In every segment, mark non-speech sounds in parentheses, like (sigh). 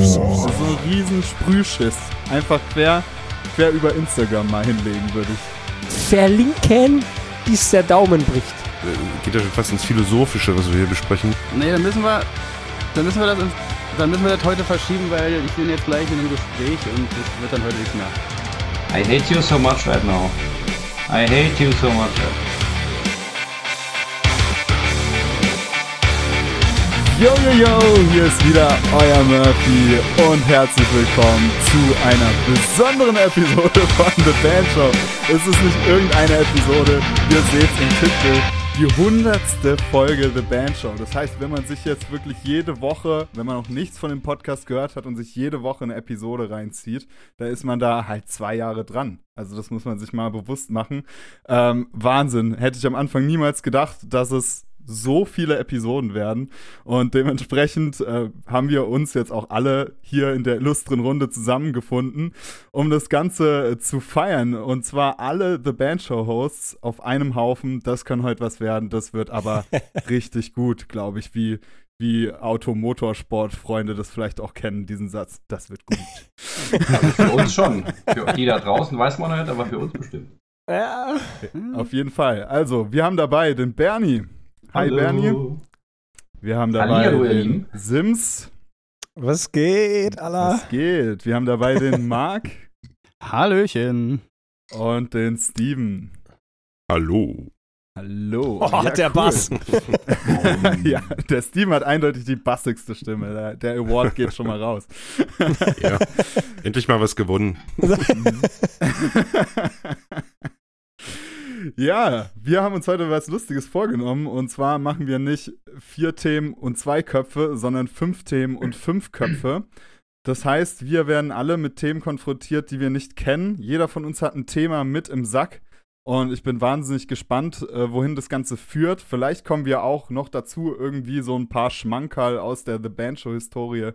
So ein riesen Sprühschiss. Einfach quer, quer über Instagram mal hinlegen, würde ich. Verlinken, bis der Daumen bricht. Äh, Geht ja schon fast ins Philosophische, was wir hier besprechen. Nee, dann müssen wir, dann müssen wir das, ins, dann müssen wir das heute verschieben, weil ich bin jetzt gleich in einem Gespräch und das wird dann heute nichts mehr. I hate you so much right now. I hate you so much. Yo, yo, yo, hier ist wieder euer Murphy und herzlich willkommen zu einer besonderen Episode von The Band Show. Es ist nicht irgendeine Episode, ihr seht im Titel, die hundertste Folge The Band Show. Das heißt, wenn man sich jetzt wirklich jede Woche, wenn man noch nichts von dem Podcast gehört hat und sich jede Woche eine Episode reinzieht, da ist man da halt zwei Jahre dran. Also das muss man sich mal bewusst machen. Ähm, Wahnsinn. Hätte ich am Anfang niemals gedacht, dass es so viele Episoden werden. Und dementsprechend äh, haben wir uns jetzt auch alle hier in der illustren Runde zusammengefunden, um das Ganze äh, zu feiern. Und zwar alle The Band Show Hosts auf einem Haufen. Das kann heute was werden. Das wird aber (laughs) richtig gut, glaube ich, wie wie Automotorsport-Freunde das vielleicht auch kennen, diesen Satz. Das wird gut. Also für uns (laughs) schon. Für die da draußen weiß man nicht, aber für uns bestimmt. Ja. Auf jeden Fall. Also, wir haben dabei den Bernie. Hi Hallo. Bernie. Wir haben dabei Hallihallo, den Lieben. Sims. Was geht, Allah? Was geht? Wir haben dabei den (laughs) Marc Hallöchen. und den Steven. Hallo. Hallo. Oh, der Bass. (laughs) ja, der Steven hat eindeutig die bassigste Stimme. Der, der Award geht schon mal raus. Ja. (laughs) Endlich mal was gewonnen. Ja, wir haben uns heute was Lustiges vorgenommen. Und zwar machen wir nicht vier Themen und zwei Köpfe, sondern fünf Themen und fünf Köpfe. Das heißt, wir werden alle mit Themen konfrontiert, die wir nicht kennen. Jeder von uns hat ein Thema mit im Sack. Und ich bin wahnsinnig gespannt, äh, wohin das Ganze führt. Vielleicht kommen wir auch noch dazu, irgendwie so ein paar Schmankerl aus der The Band Show-Historie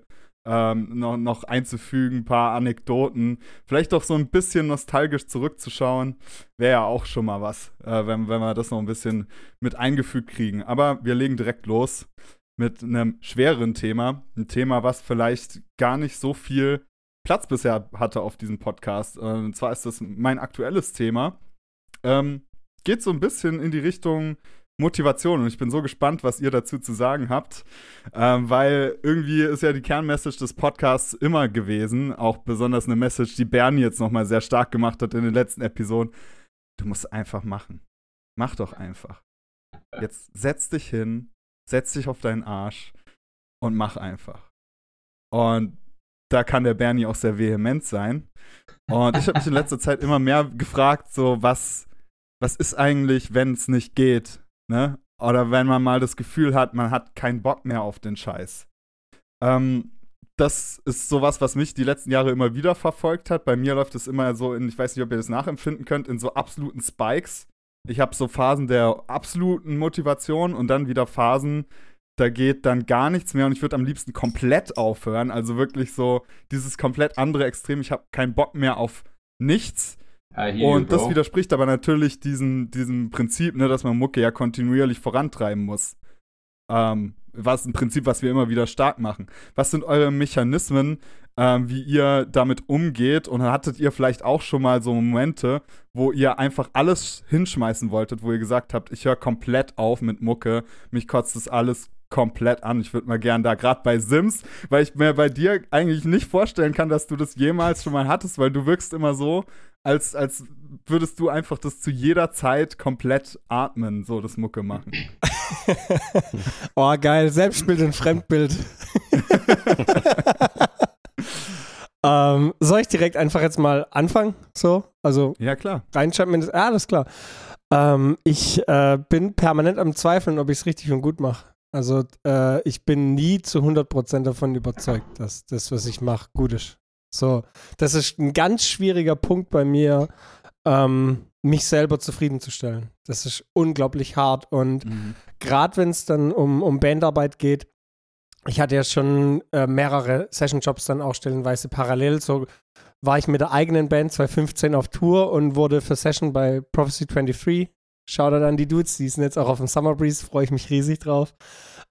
ähm, noch, noch einzufügen, ein paar Anekdoten. Vielleicht auch so ein bisschen nostalgisch zurückzuschauen. Wäre ja auch schon mal was, äh, wenn, wenn wir das noch ein bisschen mit eingefügt kriegen. Aber wir legen direkt los mit einem schwereren Thema. Ein Thema, was vielleicht gar nicht so viel Platz bisher hatte auf diesem Podcast. Äh, und zwar ist das mein aktuelles Thema. Ähm, geht so ein bisschen in die Richtung Motivation und ich bin so gespannt, was ihr dazu zu sagen habt, ähm, weil irgendwie ist ja die Kernmessage des Podcasts immer gewesen, auch besonders eine Message, die Bernie jetzt nochmal sehr stark gemacht hat in den letzten Episoden. Du musst einfach machen. Mach doch einfach. Jetzt setz dich hin, setz dich auf deinen Arsch und mach einfach. Und da kann der Bernie auch sehr vehement sein. Und ich habe mich in letzter Zeit immer mehr gefragt, so was, was ist eigentlich, wenn es nicht geht, ne? Oder wenn man mal das Gefühl hat, man hat keinen Bock mehr auf den Scheiß. Ähm, das ist sowas, was mich die letzten Jahre immer wieder verfolgt hat. Bei mir läuft es immer so in, ich weiß nicht, ob ihr das nachempfinden könnt, in so absoluten Spikes. Ich habe so Phasen der absoluten Motivation und dann wieder Phasen, da geht dann gar nichts mehr und ich würde am liebsten komplett aufhören. Also wirklich so dieses komplett andere Extrem. Ich habe keinen Bock mehr auf nichts. Und das widerspricht aber natürlich diesem, diesem Prinzip, ne, dass man Mucke ja kontinuierlich vorantreiben muss. Ähm, was ein Prinzip, was wir immer wieder stark machen. Was sind eure Mechanismen, ähm, wie ihr damit umgeht? Und hattet ihr vielleicht auch schon mal so Momente, wo ihr einfach alles hinschmeißen wolltet, wo ihr gesagt habt, ich höre komplett auf mit Mucke, mich kotzt das alles komplett an. Ich würde mal gern da, gerade bei Sims, weil ich mir bei dir eigentlich nicht vorstellen kann, dass du das jemals schon mal hattest, weil du wirkst immer so, als, als würdest du einfach das zu jeder Zeit komplett atmen, so das Mucke machen. (laughs) Oh, geil. Selbstbild und Fremdbild. (laughs) ähm, soll ich direkt einfach jetzt mal anfangen? So, also Ja, klar. reinschreiben. in das- Ja, alles klar. Ähm, ich äh, bin permanent am Zweifeln, ob ich es richtig und gut mache. Also äh, ich bin nie zu 100% davon überzeugt, dass das, was ich mache, gut ist. So, das ist ein ganz schwieriger Punkt bei mir, ähm, mich selber zufriedenzustellen. Das ist unglaublich hart und gerade wenn es dann um, um Bandarbeit geht, ich hatte ja schon äh, mehrere Sessionjobs dann auch stellenweise parallel. So war ich mit der eigenen Band 2015 auf Tour und wurde für Session bei Prophecy 23 Shoutout an die Dudes, die sind jetzt auch auf dem Summer Breeze, freue ich mich riesig drauf.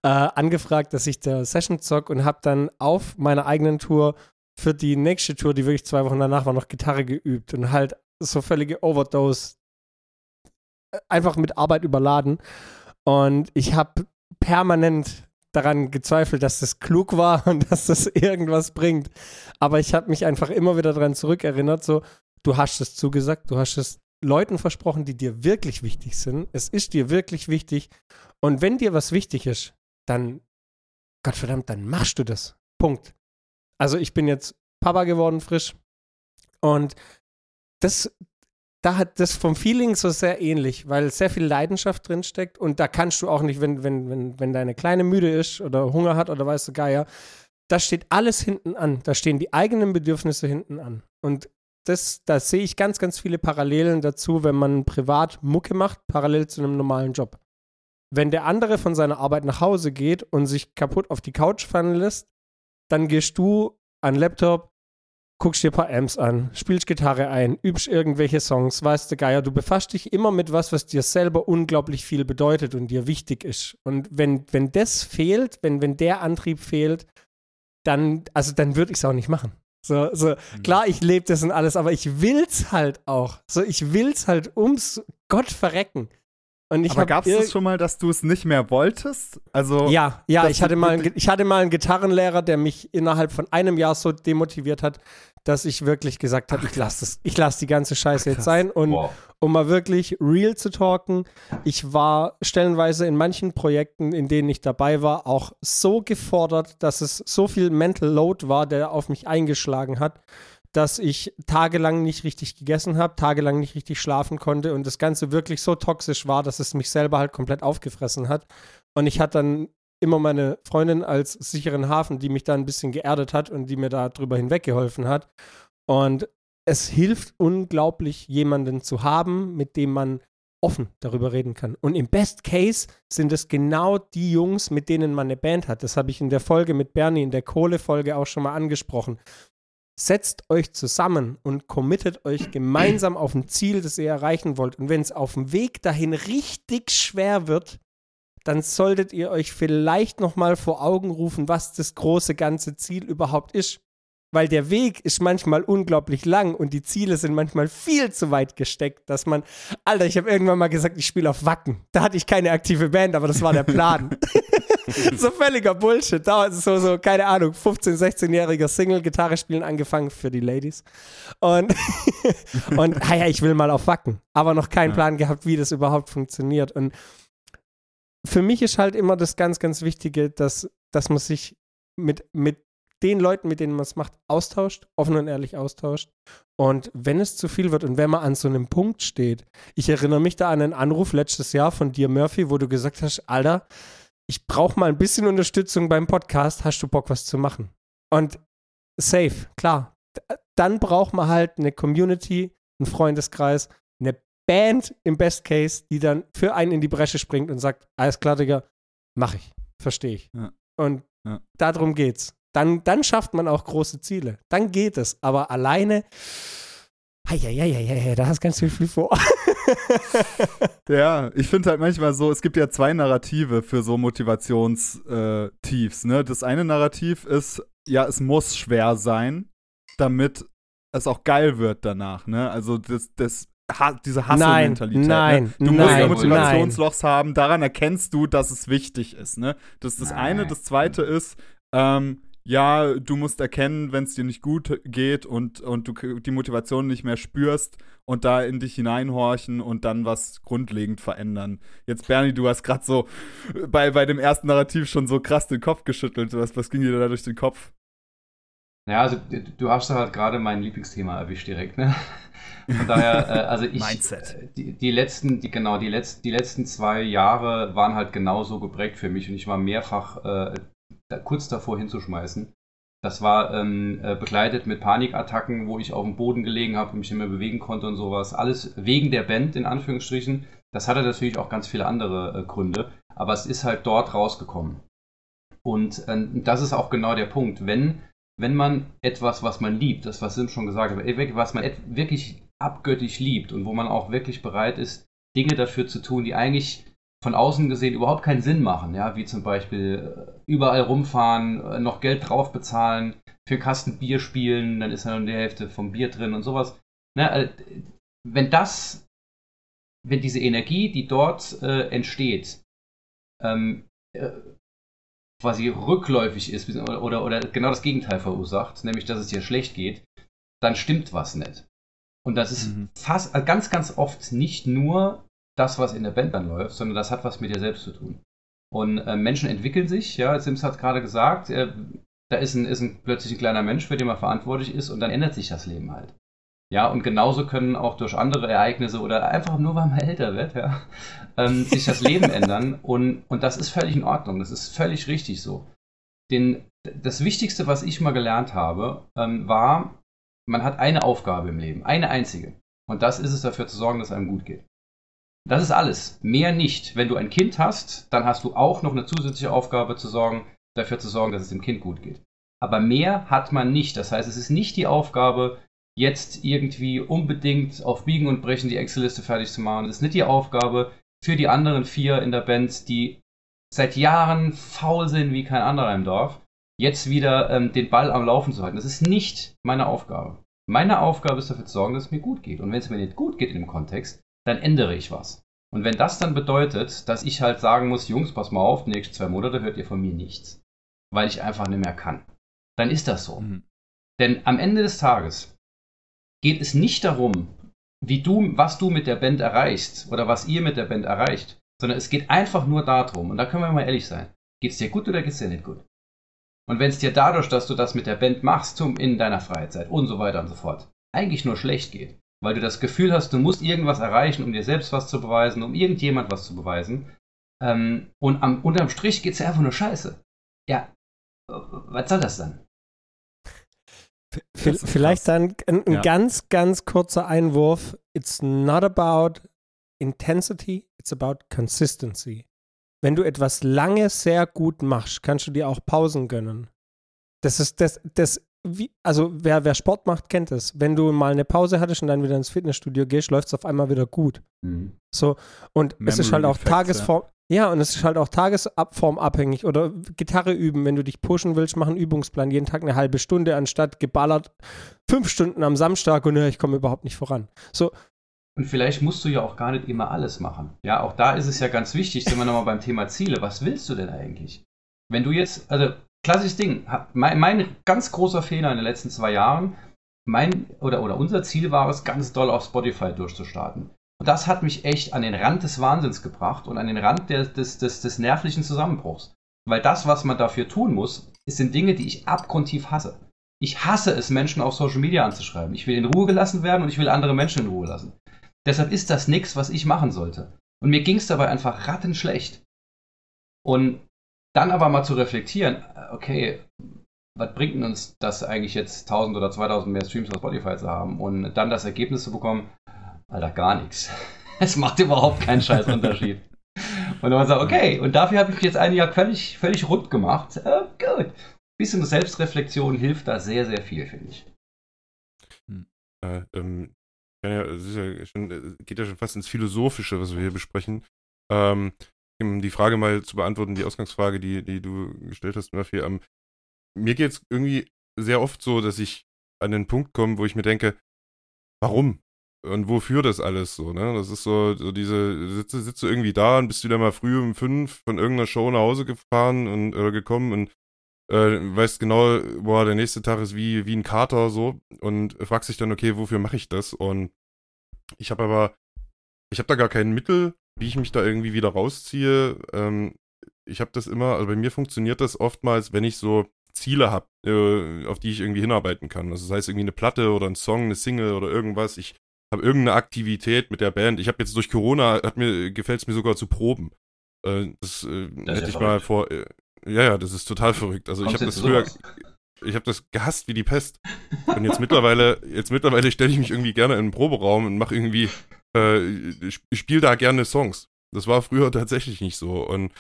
Äh, angefragt, dass ich der Session zock und habe dann auf meiner eigenen Tour für die nächste Tour, die wirklich zwei Wochen danach war, noch Gitarre geübt und halt so völlige Overdose äh, einfach mit Arbeit überladen. Und ich habe permanent daran gezweifelt, dass das klug war (laughs) und dass das irgendwas bringt. Aber ich habe mich einfach immer wieder daran zurückerinnert, so, du hast es zugesagt, du hast es Leuten versprochen, die dir wirklich wichtig sind. Es ist dir wirklich wichtig. Und wenn dir was wichtig ist, dann, Gottverdammt, dann machst du das. Punkt. Also ich bin jetzt Papa geworden, frisch. Und das, da hat das vom Feeling so sehr ähnlich, weil sehr viel Leidenschaft drin steckt und da kannst du auch nicht, wenn, wenn, wenn, wenn deine Kleine müde ist oder Hunger hat oder weißt du Geier, da steht alles hinten an. Da stehen die eigenen Bedürfnisse hinten an. Und das, da sehe ich ganz, ganz viele Parallelen dazu, wenn man privat Mucke macht, parallel zu einem normalen Job. Wenn der andere von seiner Arbeit nach Hause geht und sich kaputt auf die Couch fallen lässt, dann gehst du an den Laptop, guckst dir ein paar Amps an, spielst Gitarre ein, übst irgendwelche Songs, weißt du, Geier, du befasst dich immer mit was, was dir selber unglaublich viel bedeutet und dir wichtig ist. Und wenn, wenn das fehlt, wenn, wenn der Antrieb fehlt, dann, also dann würde ich es auch nicht machen. So, so, mhm. klar, ich lebe das und alles, aber ich will's halt auch. So, ich will's halt ums Gott verrecken. Und ich Aber gab es das schon mal, dass du es nicht mehr wolltest? Also ja, ja, ich hatte mal, einen, ich hatte mal einen Gitarrenlehrer, der mich innerhalb von einem Jahr so demotiviert hat, dass ich wirklich gesagt habe, ich lasse das, ich lasse die ganze Scheiße Ach, jetzt sein und wow. um mal wirklich real zu talken, ich war stellenweise in manchen Projekten, in denen ich dabei war, auch so gefordert, dass es so viel Mental Load war, der auf mich eingeschlagen hat, dass ich tagelang nicht richtig gegessen habe, tagelang nicht richtig schlafen konnte und das Ganze wirklich so toxisch war, dass es mich selber halt komplett aufgefressen hat. Und ich hatte dann immer meine Freundin als sicheren Hafen, die mich da ein bisschen geerdet hat und die mir da drüber hinweggeholfen hat. Und es hilft unglaublich, jemanden zu haben, mit dem man offen darüber reden kann. Und im Best Case sind es genau die Jungs, mit denen man eine Band hat. Das habe ich in der Folge mit Bernie, in der Kohle-Folge auch schon mal angesprochen setzt euch zusammen und committet euch gemeinsam auf ein Ziel, das ihr erreichen wollt. Und wenn es auf dem Weg dahin richtig schwer wird, dann solltet ihr euch vielleicht noch mal vor Augen rufen, was das große ganze Ziel überhaupt ist. Weil der Weg ist manchmal unglaublich lang und die Ziele sind manchmal viel zu weit gesteckt, dass man, Alter, ich habe irgendwann mal gesagt, ich spiele auf Wacken. Da hatte ich keine aktive Band, aber das war der Plan. (laughs) so völliger Bullshit. Da so, so, keine Ahnung, 15-, 16-jähriger Single, Gitarre spielen angefangen für die Ladies. Und, (laughs) und ah ja, ich will mal auf Wacken. Aber noch keinen Plan gehabt, wie das überhaupt funktioniert. Und für mich ist halt immer das ganz, ganz Wichtige, dass, dass man sich mit, mit den Leuten, mit denen man es macht, austauscht, offen und ehrlich austauscht. Und wenn es zu viel wird und wenn man an so einem Punkt steht, ich erinnere mich da an einen Anruf letztes Jahr von dir, Murphy, wo du gesagt hast, Alter, ich brauche mal ein bisschen Unterstützung beim Podcast, hast du Bock, was zu machen? Und safe, klar. Dann braucht man halt eine Community, einen Freundeskreis, eine Band im Best Case, die dann für einen in die Bresche springt und sagt, alles klar, Digga, mach ich, verstehe ich. Ja. Und ja. darum geht's. Dann, dann schafft man auch große Ziele. Dann geht es. Aber alleine, ja, da hast ganz viel vor. (laughs) ja, ich finde halt manchmal so, es gibt ja zwei Narrative für so Motivationstiefs. Ne? Das eine Narrativ ist, ja, es muss schwer sein, damit es auch geil wird danach. Ne? Also das, das diese Hustle-Mentalität. Nein, ne? Du nein, musst Motivationslochs haben, daran erkennst du, dass es wichtig ist. Ne? Das ist das nein. eine. Das zweite ist, ähm, ja, du musst erkennen, wenn es dir nicht gut geht und, und du die Motivation nicht mehr spürst und da in dich hineinhorchen und dann was grundlegend verändern. Jetzt, Bernie, du hast gerade so bei, bei dem ersten Narrativ schon so krass den Kopf geschüttelt. Was, was ging dir da durch den Kopf? Ja, also du hast halt gerade mein Lieblingsthema erwischt direkt, ne? Von daher, äh, also ich, Mindset. Die, die, letzten, die, genau, die, letzt, die letzten zwei Jahre waren halt genauso geprägt für mich und ich war mehrfach äh, da, kurz davor hinzuschmeißen. Das war ähm, äh, begleitet mit Panikattacken, wo ich auf dem Boden gelegen habe und mich nicht mehr bewegen konnte und sowas. Alles wegen der Band, in Anführungsstrichen. Das hatte natürlich auch ganz viele andere äh, Gründe, aber es ist halt dort rausgekommen. Und äh, das ist auch genau der Punkt. Wenn, wenn man etwas, was man liebt, das was Sim schon gesagt hat, was man wirklich abgöttisch liebt und wo man auch wirklich bereit ist, Dinge dafür zu tun, die eigentlich von außen gesehen überhaupt keinen Sinn machen, ja, wie zum Beispiel äh, überall rumfahren, äh, noch Geld drauf bezahlen, für Kasten Bier spielen, dann ist dann die Hälfte vom Bier drin und sowas. Ne, äh, wenn das, wenn diese Energie, die dort äh, entsteht, ähm, äh, quasi rückläufig ist oder, oder, oder genau das Gegenteil verursacht, nämlich dass es dir schlecht geht, dann stimmt was nicht. Und das ist mhm. fast ganz, ganz oft nicht nur das, was in der Band dann läuft, sondern das hat was mit dir selbst zu tun. Und äh, Menschen entwickeln sich, ja, Sims hat gerade gesagt, äh, da ist, ein, ist ein, plötzlich ein kleiner Mensch, für den man verantwortlich ist und dann ändert sich das Leben halt. Ja, und genauso können auch durch andere Ereignisse oder einfach nur, weil man älter wird, ja, (laughs) ähm, sich das Leben ändern. Und, und das ist völlig in Ordnung. Das ist völlig richtig so. Den, das Wichtigste, was ich mal gelernt habe, ähm, war, man hat eine Aufgabe im Leben, eine einzige. Und das ist es dafür zu sorgen, dass einem gut geht. Das ist alles. Mehr nicht. Wenn du ein Kind hast, dann hast du auch noch eine zusätzliche Aufgabe zu sorgen, dafür zu sorgen, dass es dem Kind gut geht. Aber mehr hat man nicht. Das heißt, es ist nicht die Aufgabe, jetzt irgendwie unbedingt auf Biegen und Brechen die Excel-Liste fertig zu machen. Es ist nicht die Aufgabe für die anderen vier in der Band, die seit Jahren faul sind wie kein anderer im Dorf, jetzt wieder ähm, den Ball am Laufen zu halten. Das ist nicht meine Aufgabe. Meine Aufgabe ist dafür zu sorgen, dass es mir gut geht. Und wenn es mir nicht gut geht in dem Kontext, dann ändere ich was. Und wenn das dann bedeutet, dass ich halt sagen muss, Jungs, pass mal auf, die nächsten zwei Monate hört ihr von mir nichts, weil ich einfach nicht mehr kann, dann ist das so. Mhm. Denn am Ende des Tages geht es nicht darum, wie du, was du mit der Band erreichst oder was ihr mit der Band erreicht, sondern es geht einfach nur darum, und da können wir mal ehrlich sein, geht es dir gut oder geht es dir nicht gut? Und wenn es dir dadurch, dass du das mit der Band machst, in deiner Freizeit und so weiter und so fort, eigentlich nur schlecht geht, weil du das Gefühl hast, du musst irgendwas erreichen, um dir selbst was zu beweisen, um irgendjemand was zu beweisen, ähm, und am, unterm Strich geht es dir einfach nur scheiße. Ja, was soll das dann? Vielleicht dann ein, ein ja. ganz, ganz kurzer Einwurf. It's not about intensity, it's about consistency. Wenn du etwas lange sehr gut machst, kannst du dir auch Pausen gönnen. Das ist das, das wie, also wer, wer Sport macht, kennt es. Wenn du mal eine Pause hattest und dann wieder ins Fitnessstudio gehst, läuft es auf einmal wieder gut. Mhm. So, und Memory es ist halt auch Effects, Tagesform. Ja. Ja, und es ist halt auch tagesformabhängig oder Gitarre üben, wenn du dich pushen willst, mach einen Übungsplan, jeden Tag eine halbe Stunde, anstatt geballert fünf Stunden am Samstag und ja, ich komme überhaupt nicht voran. So. Und vielleicht musst du ja auch gar nicht immer alles machen. Ja, auch da ist es ja ganz wichtig, sind wir nochmal beim Thema Ziele. Was willst du denn eigentlich? Wenn du jetzt, also klassisches Ding, mein, mein ganz großer Fehler in den letzten zwei Jahren, mein oder, oder unser Ziel war es, ganz doll auf Spotify durchzustarten. Und das hat mich echt an den Rand des Wahnsinns gebracht und an den Rand der, des, des, des nervlichen Zusammenbruchs. Weil das, was man dafür tun muss, sind Dinge, die ich abgrundtief hasse. Ich hasse es, Menschen auf Social Media anzuschreiben. Ich will in Ruhe gelassen werden und ich will andere Menschen in Ruhe lassen. Deshalb ist das nichts, was ich machen sollte. Und mir ging es dabei einfach rattenschlecht. Und dann aber mal zu reflektieren, okay, was bringt uns das eigentlich jetzt 1000 oder 2000 mehr Streams auf Spotify zu haben und dann das Ergebnis zu bekommen, Alter, gar nichts. (laughs) Es macht überhaupt keinen scheiß Unterschied. (laughs) Und dann sagt, okay, und dafür habe ich mich jetzt ein Jahr völlig, völlig rund gemacht. Äh, gut. Bisschen Selbstreflexion hilft da sehr, sehr viel, finde ich. Hm. Äh, ähm, ja, ja schon, äh, geht ja schon fast ins Philosophische, was wir hier besprechen. Ähm, um die Frage mal zu beantworten, die Ausgangsfrage, die, die du gestellt hast, Murphy. Ähm, mir geht es irgendwie sehr oft so, dass ich an den Punkt komme, wo ich mir denke, warum? und wofür das alles so, ne? Das ist so, so diese, sitzt du irgendwie da und bist wieder mal früh um fünf von irgendeiner Show nach Hause gefahren und oder gekommen und äh, weißt genau, boah, der nächste Tag ist wie, wie ein Kater so und fragst dich dann, okay, wofür mache ich das? Und ich habe aber, ich habe da gar kein Mittel, wie ich mich da irgendwie wieder rausziehe. Ähm, ich habe das immer, also bei mir funktioniert das oftmals, wenn ich so Ziele habe, äh, auf die ich irgendwie hinarbeiten kann. Also das heißt irgendwie eine Platte oder ein Song, eine Single oder irgendwas. Ich habe irgendeine Aktivität mit der Band. Ich habe jetzt durch Corona, hat mir, gefällt es mir sogar zu proben. Äh, das, äh, das hätte ich verrückt. mal vor. Äh, ja, ja, das ist total verrückt. Also Kommst ich habe das früher. Ich habe das gehasst wie die Pest. Und jetzt mittlerweile, jetzt mittlerweile stelle ich mich irgendwie gerne in einen Proberaum und mache irgendwie, äh, ich spiele da gerne Songs. Das war früher (laughs) tatsächlich nicht so. Und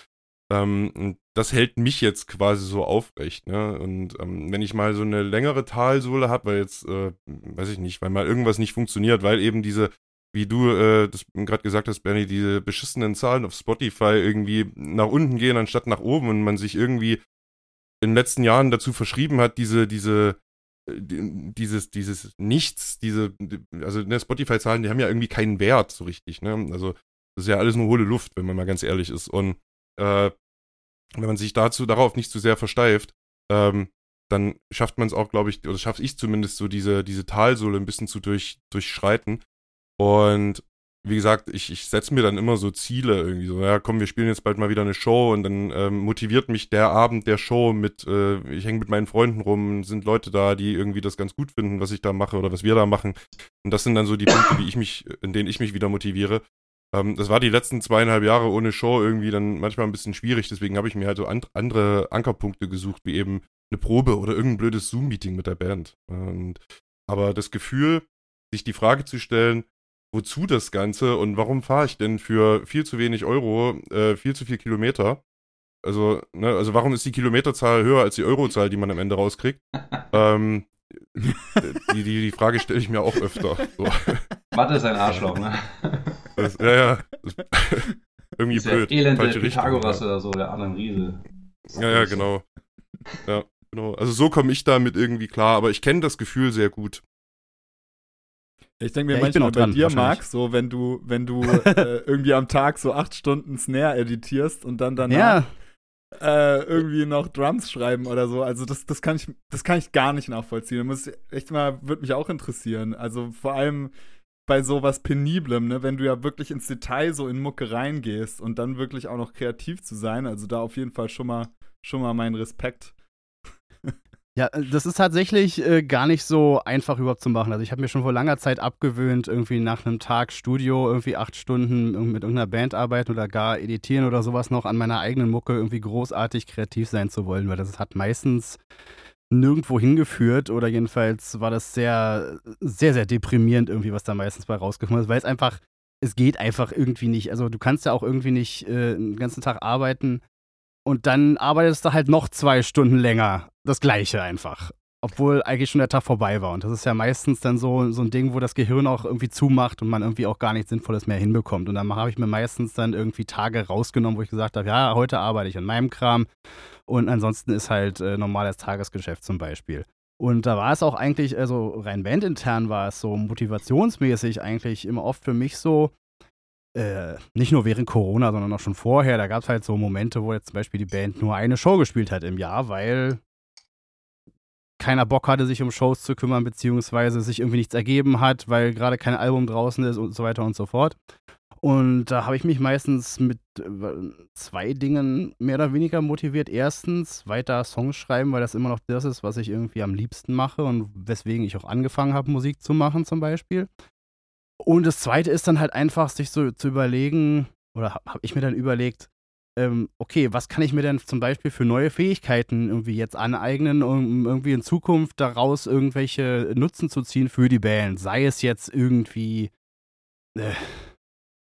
ähm, das hält mich jetzt quasi so aufrecht. Ne? Und ähm, wenn ich mal so eine längere Talsohle habe, weil jetzt, äh, weiß ich nicht, weil mal irgendwas nicht funktioniert, weil eben diese wie du äh, das gerade gesagt hast, Bernie, diese beschissenen Zahlen auf Spotify irgendwie nach unten gehen anstatt nach oben und man sich irgendwie in den letzten Jahren dazu verschrieben hat, diese, diese, dieses, dieses Nichts, diese, also ne, Spotify-Zahlen, die haben ja irgendwie keinen Wert so richtig, ne? Also das ist ja alles nur hohle Luft, wenn man mal ganz ehrlich ist. Und äh, wenn man sich dazu darauf nicht zu sehr versteift, ähm, dann schafft man es auch, glaube ich, oder schaffe ich zumindest so diese, diese Talsohle ein bisschen zu durch, durchschreiten. Und wie gesagt, ich, ich setze mir dann immer so Ziele irgendwie so, ja komm, wir spielen jetzt bald mal wieder eine Show und dann ähm, motiviert mich der Abend der Show mit, äh, ich hänge mit meinen Freunden rum, sind Leute da, die irgendwie das ganz gut finden, was ich da mache oder was wir da machen. Und das sind dann so die Punkte, die ich mich, in denen ich mich wieder motiviere. Ähm, das war die letzten zweieinhalb Jahre ohne Show irgendwie dann manchmal ein bisschen schwierig, deswegen habe ich mir halt so an, andere Ankerpunkte gesucht, wie eben eine Probe oder irgendein blödes Zoom-Meeting mit der Band. Und, aber das Gefühl, sich die Frage zu stellen, wozu das Ganze und warum fahre ich denn für viel zu wenig Euro äh, viel zu viel Kilometer? Also, ne, also warum ist die Kilometerzahl höher als die Eurozahl, die man am Ende rauskriegt? (laughs) ähm, die, die, die Frage stelle ich mir auch öfter. So. Mathe ist ein Arschloch, ne? Das, ja, ja. Das, (laughs) irgendwie Dieser blöd. elende Falsche Richtung, Pythagoras ja. oder so, der Adam Riese. Ja, ja, genau. Ja, genau. Also so komme ich damit irgendwie klar, aber ich kenne das Gefühl sehr gut. Ich denke mir Ja, manchmal auch bei dran, dir. Marc, so wenn du, wenn du (laughs) äh, irgendwie am Tag so acht Stunden Snare editierst und dann danach Ja, äh, irgendwie noch Drums schreiben oder so. Also das, das kann ich, das kann ich gar nicht nachvollziehen. Da muss ich echt mal, würde mich auch interessieren. Also vor allem bei sowas Peniblem, ne, wenn du ja wirklich ins Detail so in Mucke reingehst und dann wirklich auch noch kreativ zu sein. Also da auf jeden Fall schon mal, schon mal mein Respekt. Ja, das ist tatsächlich äh, gar nicht so einfach überhaupt zu machen. Also ich habe mir schon vor langer Zeit abgewöhnt, irgendwie nach einem Tag Studio irgendwie acht Stunden mit irgendeiner Band arbeiten oder gar editieren oder sowas noch an meiner eigenen Mucke irgendwie großartig kreativ sein zu wollen, weil das hat meistens nirgendwo hingeführt oder jedenfalls war das sehr, sehr, sehr deprimierend irgendwie, was da meistens bei rausgekommen ist, weil es einfach, es geht einfach irgendwie nicht. Also du kannst ja auch irgendwie nicht äh, den ganzen Tag arbeiten und dann arbeitest du halt noch zwei Stunden länger. Das Gleiche einfach. Obwohl eigentlich schon der Tag vorbei war. Und das ist ja meistens dann so, so ein Ding, wo das Gehirn auch irgendwie zumacht und man irgendwie auch gar nichts Sinnvolles mehr hinbekommt. Und dann habe ich mir meistens dann irgendwie Tage rausgenommen, wo ich gesagt habe, ja, heute arbeite ich an meinem Kram. Und ansonsten ist halt äh, normales Tagesgeschäft zum Beispiel. Und da war es auch eigentlich, also rein bandintern war es so motivationsmäßig eigentlich immer oft für mich so, äh, nicht nur während Corona, sondern auch schon vorher, da gab es halt so Momente, wo jetzt zum Beispiel die Band nur eine Show gespielt hat im Jahr, weil keiner Bock hatte, sich um Shows zu kümmern, beziehungsweise sich irgendwie nichts ergeben hat, weil gerade kein Album draußen ist und so weiter und so fort. Und da habe ich mich meistens mit äh, zwei Dingen mehr oder weniger motiviert. Erstens, weiter Songs schreiben, weil das immer noch das ist, was ich irgendwie am liebsten mache und weswegen ich auch angefangen habe, Musik zu machen zum Beispiel. Und das zweite ist dann halt einfach, sich so zu überlegen, oder habe hab ich mir dann überlegt, ähm, okay, was kann ich mir denn zum Beispiel für neue Fähigkeiten irgendwie jetzt aneignen, um irgendwie in Zukunft daraus irgendwelche Nutzen zu ziehen für die Band? Sei es jetzt irgendwie äh,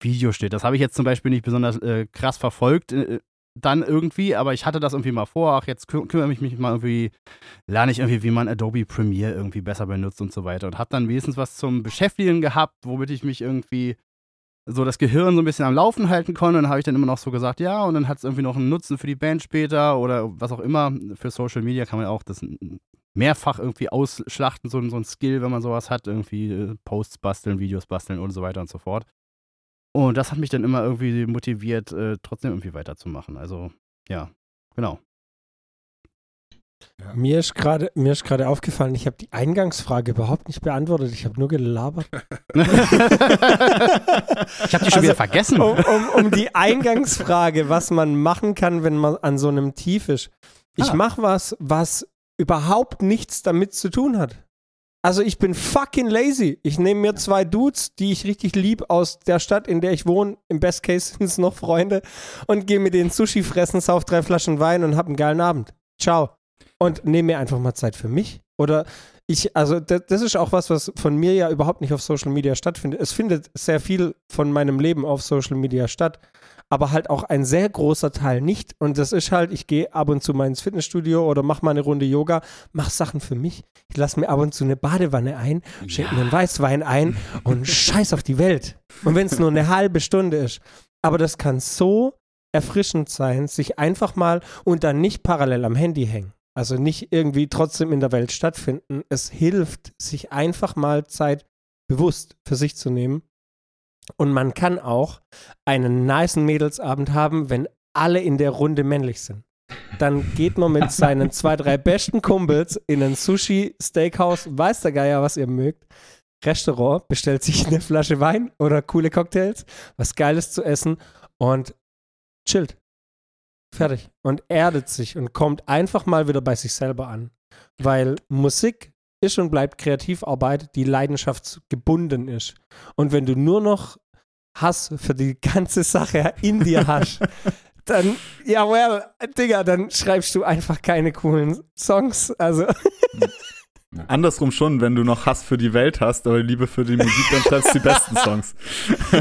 Videoschnitt. Das habe ich jetzt zum Beispiel nicht besonders äh, krass verfolgt. Äh, dann irgendwie, aber ich hatte das irgendwie mal vor, ach, jetzt kü kümmere ich mich mal irgendwie, lerne ich irgendwie, wie man Adobe Premiere irgendwie besser benutzt und so weiter und habe dann wenigstens was zum Beschäftigen gehabt, womit ich mich irgendwie so das Gehirn so ein bisschen am Laufen halten konnte. Und dann habe ich dann immer noch so gesagt, ja, und dann hat es irgendwie noch einen Nutzen für die Band später oder was auch immer. Für Social Media kann man auch das mehrfach irgendwie ausschlachten, so, so ein Skill, wenn man sowas hat, irgendwie äh, Posts basteln, Videos basteln und so weiter und so fort. Und das hat mich dann immer irgendwie motiviert, äh, trotzdem irgendwie weiterzumachen. Also, ja, genau. Mir ist gerade mir ist gerade aufgefallen, ich habe die Eingangsfrage überhaupt nicht beantwortet. Ich habe nur gelabert. (laughs) Ich habe die schon wieder vergessen. Um, um, um die Eingangsfrage, was man machen kann, wenn man an so einem Tief ist. Ich Ah. mache was, was überhaupt nichts damit zu tun hat. Also ich bin fucking lazy. Ich nehme mir zwei Dudes, die ich richtig lieb aus der Stadt, in der ich wohne. Im Best Case (laughs) sind es noch Freunde. Und gehe mit denen Sushi fressen, sauf drei Flaschen Wein und hab einen geilen Abend. Ciao. Und nehme mir einfach mal Zeit für mich. Oder ich, also das, das ist auch was, was von mir ja überhaupt nicht auf Social Media stattfindet. Es findet sehr viel von meinem Leben auf Social Media statt. aber halt auch ein sehr großer Teil nicht. Und das ist halt, ich gehe ab und zu mal ins Fitnessstudio oder mache mal eine Runde Yoga, mache Sachen für mich. Ich lasse mir ab und zu eine Badewanne ein, schenke mir einen Weißwein ein (laughs) und scheiß auf die Welt. Und wenn es nur eine halbe Stunde ist. Aber das kann so erfrischend sein, sich einfach mal und dann nicht parallel am Handy hängen. Also nicht irgendwie trotzdem in der Welt stattfinden. Es hilft, sich einfach mal Zeit bewusst für sich zu nehmen. Und man kann auch einen niceen Mädelsabend haben, wenn alle in der Runde männlich sind. Dann geht man mit seinen (laughs) zwei, drei besten Kumpels in ein Sushi, Steakhouse, weiß der Geier, was ihr mögt, Restaurant, bestellt sich eine Flasche Wein oder coole Cocktails, was Geiles zu essen und chillt. Fertig. Und erdet sich und kommt einfach mal wieder bei sich selber an. Weil Musik ist und bleibt Kreativarbeit, die leidenschaftsgebunden ist. Und wenn du nur noch Hass für die ganze Sache in dir (laughs) hast, dann, ja, well, Digga, dann schreibst du einfach keine coolen Songs. Also. Andersrum schon, wenn du noch Hass für die Welt hast, aber Liebe für die Musik, dann schreibst du die besten (laughs) Songs.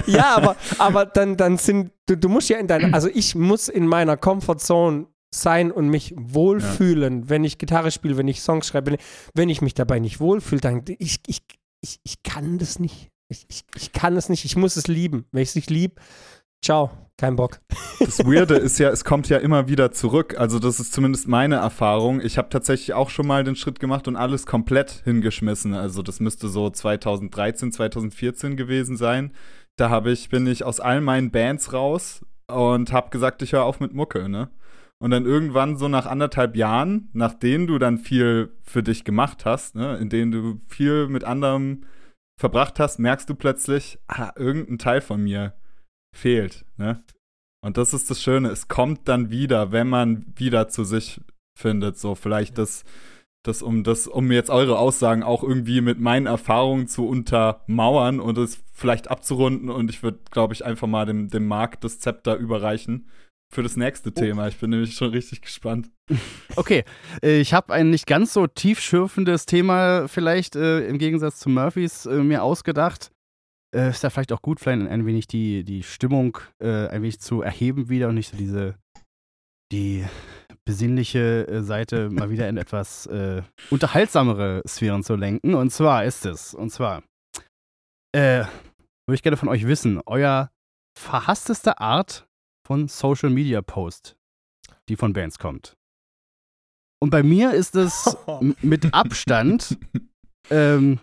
ja, aber, (laughs) aber dann, dann sind, du, du musst ja in deiner, also ich muss in meiner Comfortzone sein und mich wohlfühlen, ja. wenn ich Gitarre spiele, wenn ich Songs schreibe. Wenn ich mich dabei nicht wohlfühle, dann ich, ich, ich, ich kann das nicht. Ich, ich, ich kann es nicht. Ich muss es lieben. Wenn ich es nicht liebe, ciao, kein Bock. Das Weirde ist ja, es kommt ja immer wieder zurück. Also das ist zumindest meine Erfahrung. Ich habe tatsächlich auch schon mal den Schritt gemacht und alles komplett hingeschmissen. Also das müsste so 2013, 2014 gewesen sein. Da habe ich, bin ich aus all meinen Bands raus und habe gesagt, ich höre auf mit Mucke, ne? Und dann irgendwann so nach anderthalb Jahren, nachdem du dann viel für dich gemacht hast, ne, in denen du viel mit anderem verbracht hast, merkst du plötzlich, ah, irgendein Teil von mir fehlt. Ne? Und das ist das Schöne, es kommt dann wieder, wenn man wieder zu sich findet. So, vielleicht das, das, um das, um jetzt eure Aussagen auch irgendwie mit meinen Erfahrungen zu untermauern und es vielleicht abzurunden. Und ich würde, glaube ich, einfach mal dem, dem Marc das Zepter überreichen für das nächste oh. Thema. Ich bin nämlich schon richtig gespannt. (laughs) Okay, ich habe ein nicht ganz so tiefschürfendes Thema vielleicht äh, im Gegensatz zu Murphys äh, mir ausgedacht äh, ist ja vielleicht auch gut, vielleicht ein wenig die, die Stimmung äh, ein wenig zu erheben wieder und nicht so diese, die besinnliche äh, Seite (laughs) mal wieder in etwas äh, unterhaltsamere Sphären zu lenken. Und zwar ist es, und zwar, äh, würde ich gerne von euch wissen, euer verhassteste Art von Social Media Post, die von Bands kommt. Und bei mir ist es (laughs) mit Abstand ähm,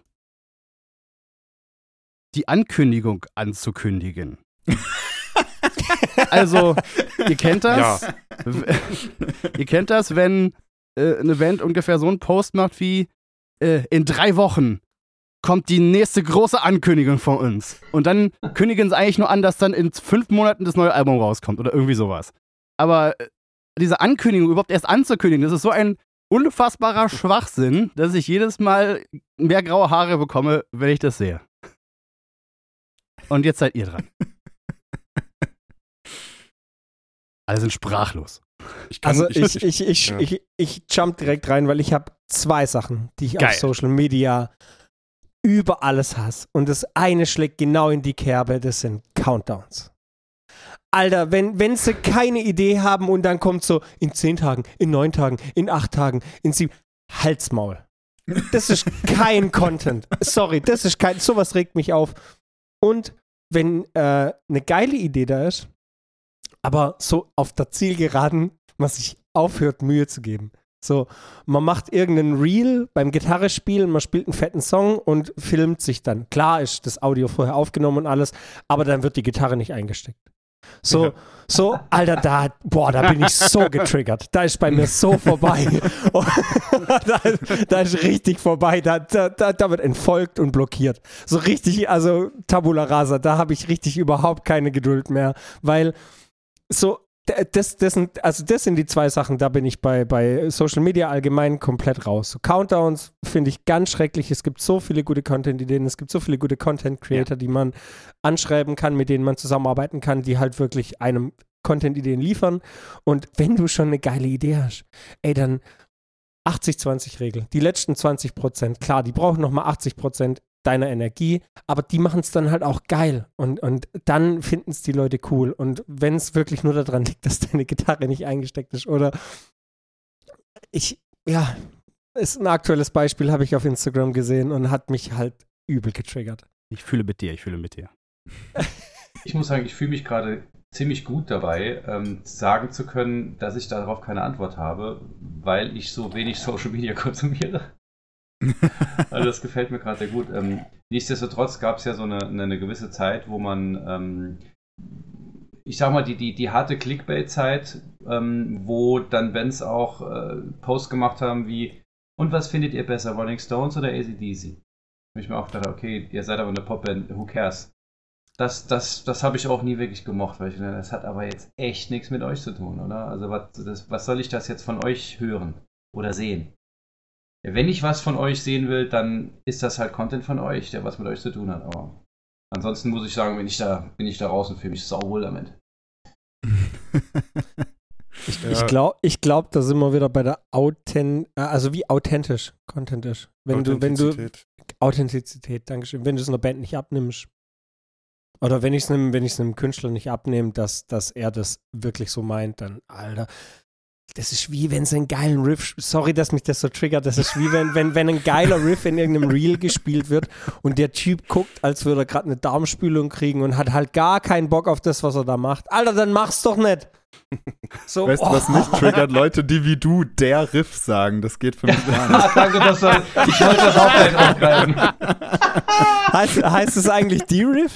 die Ankündigung anzukündigen. also, ihr kennt das. Ja. ihr kennt das, wenn äh, eine Band ungefähr so einen Post macht wie äh, in drei Wochen kommt die nächste große Ankündigung von uns. Und dann kündigen sie eigentlich nur an, dass dann in fünf Monaten das neue Album rauskommt oder irgendwie sowas. Aber äh, diese Ankündigung überhaupt erst anzukündigen, das ist so ein unfassbarer Schwachsinn, dass ich jedes Mal mehr graue Haare bekomme, wenn ich das sehe. Und jetzt seid ihr dran. (laughs) Alle sind sprachlos. Ich kann, also ich, ich, ich, ich, ja. ich, ich jump direkt rein, weil ich habe zwei Sachen, die ich Geil. auf Social Media über alles hasse. Und das eine schlägt genau in die Kerbe, das sind Countdowns. Alter, wenn, wenn sie keine Idee haben und dann kommt so in zehn Tagen, in neun Tagen, in acht Tagen, in sieben, Halsmaul. Das ist kein (laughs) Content. Sorry, das ist kein, sowas regt mich auf. Und wenn äh, eine geile Idee da ist, aber so auf der Zielgeraden man sich aufhört, Mühe zu geben. So, man macht irgendeinen Reel beim Gitarre spielen, man spielt einen fetten Song und filmt sich dann. Klar ist das Audio vorher aufgenommen und alles, aber dann wird die Gitarre nicht eingesteckt. So, ja. so, Alter, da, boah, da bin ich so getriggert. Da ist bei mir so vorbei. (laughs) da, da, ist richtig vorbei. Da, da, da wird entfolgt und blockiert. So richtig, also Tabula Rasa, da habe ich richtig überhaupt keine Geduld mehr, weil so, das, das, sind, also das sind die zwei Sachen, da bin ich bei, bei Social Media allgemein komplett raus. So Countdowns finde ich ganz schrecklich. Es gibt so viele gute Content-Ideen, es gibt so viele gute Content-Creator, ja. die man anschreiben kann, mit denen man zusammenarbeiten kann, die halt wirklich einem Content-Ideen liefern. Und wenn du schon eine geile Idee hast, ey, dann 80-20-Regel. Die letzten 20 Prozent, klar, die brauchen nochmal 80 Prozent deiner Energie, aber die machen es dann halt auch geil und, und dann finden es die Leute cool. Und wenn es wirklich nur daran liegt, (laughs) dass deine Gitarre nicht eingesteckt ist oder ich, ja, ist ein aktuelles Beispiel, habe ich auf Instagram gesehen und hat mich halt übel getriggert. Ich fühle mit dir, ich fühle mit dir. (laughs) Ich muss sagen, ich fühle mich gerade ziemlich gut dabei, ähm, sagen zu können, dass ich darauf keine Antwort habe, weil ich so wenig (laughs) Social Media konsumiere. (laughs) also das gefällt mir gerade sehr gut. Ähm, nichtsdestotrotz gab es ja so eine, eine, gewisse Zeit, wo man, ähm, ich sag mal, die, die, die harte Clickbait-Zeit, ähm, wo dann Bands auch äh, Posts gemacht haben wie, und was findet ihr besser, Rolling Stones oder ACDC? Und ich mir auch gedacht, okay, ihr seid aber eine Popband, who cares? Das, das, das habe ich auch nie wirklich gemocht, weil ich, das hat aber jetzt echt nichts mit euch zu tun, oder? Also was, das, was soll ich das jetzt von euch hören oder sehen? Wenn ich was von euch sehen will, dann ist das halt Content von euch, der was mit euch zu tun hat. Aber ansonsten muss ich sagen, bin ich da, bin ich da raus und fühle mich sauwohl damit. (laughs) ich, ja. ich glaube, ich glaub, da sind wir wieder bei der Authent äh, also wie authentisch Content ist. Wenn du, wenn du Authentizität, Dankeschön. Wenn du es einer Band nicht abnimmst. Oder wenn ich es einem, wenn ich es einem Künstler nicht abnehme, dass, dass er das wirklich so meint, dann, Alter, das ist wie wenn es einen geilen Riff, sorry, dass mich das so triggert, das ist wie wenn, wenn, wenn ein geiler Riff in irgendeinem Reel gespielt wird und der Typ guckt, als würde er gerade eine Darmspülung kriegen und hat halt gar keinen Bock auf das, was er da macht. Alter, dann mach's doch nicht. So, weißt du, oh. was mich triggert? Leute, die wie du der Riff sagen. Das geht für mich gar nicht. (laughs) Danke, dass du, ich wollte das auch gleich aufgreifen. heißt, heißt es eigentlich die Riff?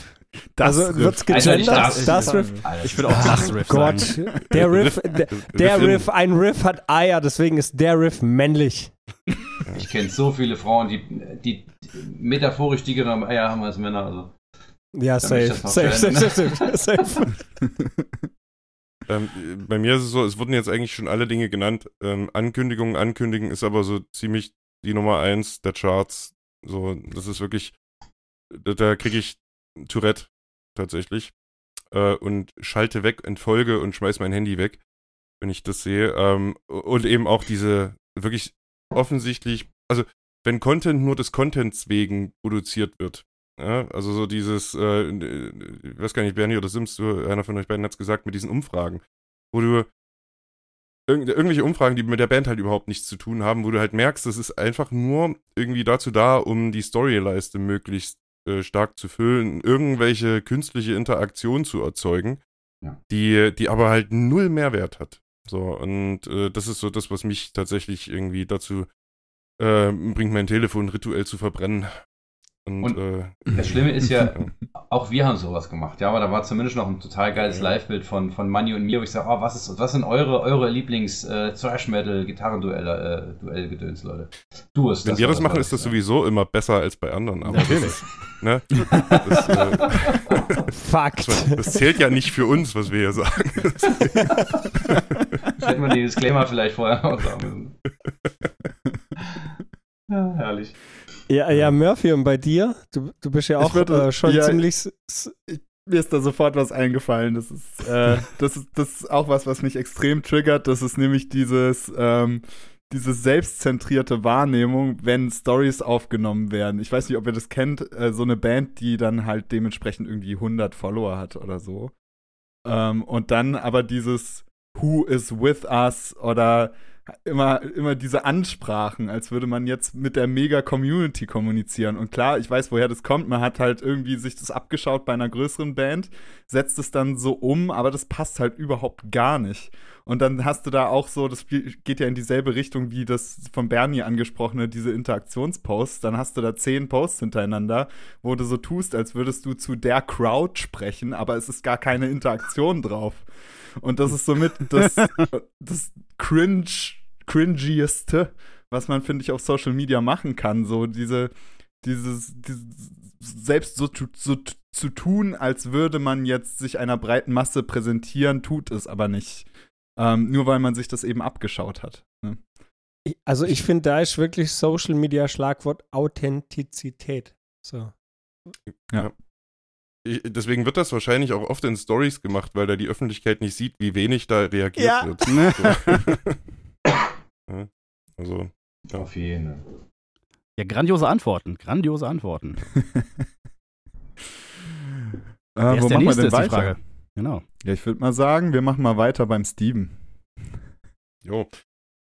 Das also wird es gegendert? Das, das Riff? Ich würde auch das Riff Gott. sagen. Der Riff, der, der Riff, ein Riff hat Eier, deswegen ist der Riff männlich. Ich kenne so viele Frauen, die, die metaphorisch dickere Eier haben als Männer. Also. Ja, safe. Safe, safe, safe, safe, safe. ähm, bei mir ist es so, es wurden jetzt eigentlich schon alle Dinge genannt. Ähm, Ankündigungen, ankündigen ist aber so ziemlich die Nummer eins der Charts. So, das ist wirklich, da, da kriege ich Tourette tatsächlich äh, und schalte weg, entfolge und schmeiß mein Handy weg, wenn ich das sehe. Ähm, und eben auch diese wirklich offensichtlich, also wenn Content nur des Contents wegen produziert wird. Ja, also so dieses, äh, ich weiß gar nicht, Bernie oder Sims, du, einer von euch beiden hat es gesagt, mit diesen Umfragen, wo du irg irgendwelche Umfragen, die mit der Band halt überhaupt nichts zu tun haben, wo du halt merkst, das ist einfach nur irgendwie dazu da, um die Storyleiste möglichst äh, stark zu füllen, irgendwelche künstliche Interaktion zu erzeugen, ja. die, die aber halt null Mehrwert hat. So, und äh, das ist so das, was mich tatsächlich irgendwie dazu äh, bringt, mein Telefon rituell zu verbrennen. Und, und äh, das Schlimme ist (laughs) ja, auch wir haben sowas gemacht, ja, aber da war zumindest noch ein total geiles ja. Live-Bild von, von Manny und mir, wo ich sage, oh, was, ist, was sind eure, eure Lieblings-Thrash-Metal-Gitarrenduelle-Duellgedöns, äh, Leute? Du es. Wenn wir das machen, ist das sowieso immer besser als bei anderen. Aber Natürlich. Ne? (laughs) Das, äh, Fakt. Das, das, zählt ja nicht für uns, was wir hier sagen. Hätten wir die Disclaimer vielleicht vorher noch sagen müssen. Ja, (laughs) herrlich. Ja, ja, Murphy, und bei dir? Du, du bist ja auch würde, äh, schon ja, ziemlich. Ich, mir ist da sofort was eingefallen. Das ist, äh, (laughs) das ist, das ist auch was, was mich extrem triggert. Das ist nämlich dieses, ähm, diese selbstzentrierte Wahrnehmung, wenn Stories aufgenommen werden. Ich weiß nicht, ob ihr das kennt, äh, so eine Band, die dann halt dementsprechend irgendwie 100 Follower hat oder so. Ähm, und dann aber dieses Who is with us oder immer, immer diese Ansprachen, als würde man jetzt mit der Mega-Community kommunizieren. Und klar, ich weiß, woher das kommt. Man hat halt irgendwie sich das abgeschaut bei einer größeren Band, setzt es dann so um, aber das passt halt überhaupt gar nicht. Und dann hast du da auch so, das geht ja in dieselbe Richtung wie das von Bernie angesprochene, diese Interaktionsposts. Dann hast du da zehn Posts hintereinander, wo du so tust, als würdest du zu der Crowd sprechen, aber es ist gar keine Interaktion drauf. Und das ist somit das, (laughs) das cringe, cringieste, was man, finde ich, auf Social Media machen kann. So diese, dieses, dieses selbst so, so zu tun, als würde man jetzt sich einer breiten Masse präsentieren, tut es aber nicht. Ähm, nur weil man sich das eben abgeschaut hat. Ne? Also ich finde, da ist wirklich Social Media Schlagwort Authentizität. So. Ja deswegen wird das wahrscheinlich auch oft in Stories gemacht, weil da die Öffentlichkeit nicht sieht, wie wenig da reagiert ja. wird. (laughs) So. also, ja. Auf jeden Fall. Ja, grandiose Antworten. Grandiose Antworten. (laughs) äh, wo machen wir denn weiter? Genau. Ja, ich würde mal sagen, wir machen mal weiter beim Steven. Jo.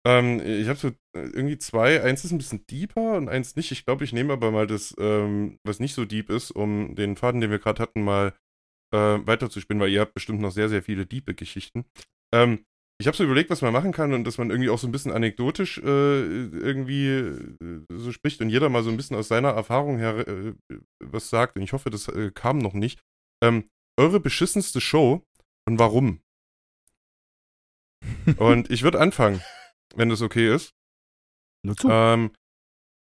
Ähm, ich habe so äh, irgendwie zwei. Eins ist ein bisschen deeper und eins nicht. Ich glaube, ich nehme aber mal das, ähm, was nicht so deep ist, um den Faden, den wir gerade hatten, mal äh, weiterzuspinnen, weil ihr habt bestimmt noch sehr, sehr viele diepe Geschichten. Ähm, ich habe so überlegt, was man machen kann und dass man irgendwie auch so ein bisschen anekdotisch äh, irgendwie äh, so spricht und jeder mal so ein bisschen aus seiner Erfahrung her äh, was sagt. Und ich hoffe, das äh, kam noch nicht. Ähm, eure beschissenste Show und warum? und ich würde anfangen wenn das okay ist. Nur zu. Ähm,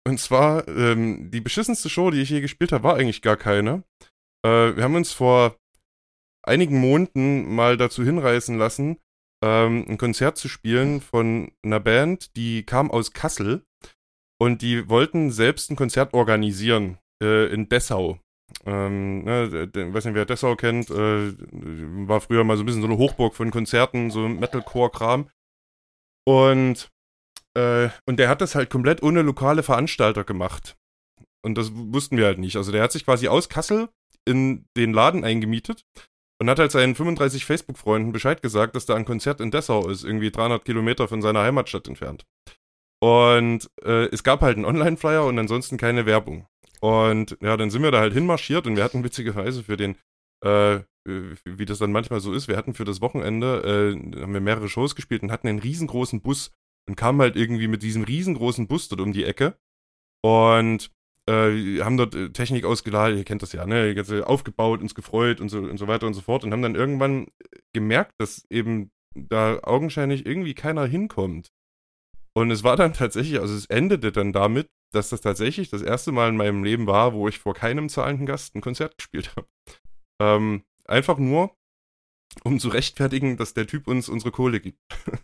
und zwar, ähm, die beschissenste Show, die ich je gespielt habe, war eigentlich gar keine. Äh, wir haben uns vor einigen Monaten mal dazu hinreißen lassen, ähm, ein Konzert zu spielen von einer Band, die kam aus Kassel und die wollten selbst ein Konzert organisieren äh, in Dessau. Ähm, ne, weiß nicht, wer Dessau kennt, äh, war früher mal so ein bisschen so eine Hochburg von Konzerten, so Metalcore-Kram. Und, äh, und der hat das halt komplett ohne lokale Veranstalter gemacht. Und das wussten wir halt nicht. Also der hat sich quasi aus Kassel in den Laden eingemietet und hat halt seinen 35 Facebook-Freunden Bescheid gesagt, dass da ein Konzert in Dessau ist, irgendwie 300 Kilometer von seiner Heimatstadt entfernt. Und äh, es gab halt einen Online-Flyer und ansonsten keine Werbung. Und ja, dann sind wir da halt hinmarschiert und wir hatten witzigerweise für den äh, wie das dann manchmal so ist, wir hatten für das Wochenende, äh, haben wir mehrere Shows gespielt und hatten einen riesengroßen Bus und kamen halt irgendwie mit diesem riesengroßen Bus dort um die Ecke und äh, haben dort äh, Technik ausgeladen, ihr kennt das ja, ne, aufgebaut, uns gefreut und so und so weiter und so fort und haben dann irgendwann gemerkt, dass eben da augenscheinlich irgendwie keiner hinkommt. Und es war dann tatsächlich, also es endete dann damit, dass das tatsächlich das erste Mal in meinem Leben war, wo ich vor keinem zahlenden Gast ein Konzert gespielt habe. Ähm, einfach nur, um zu rechtfertigen, dass der Typ uns unsere Kohle gibt. (laughs)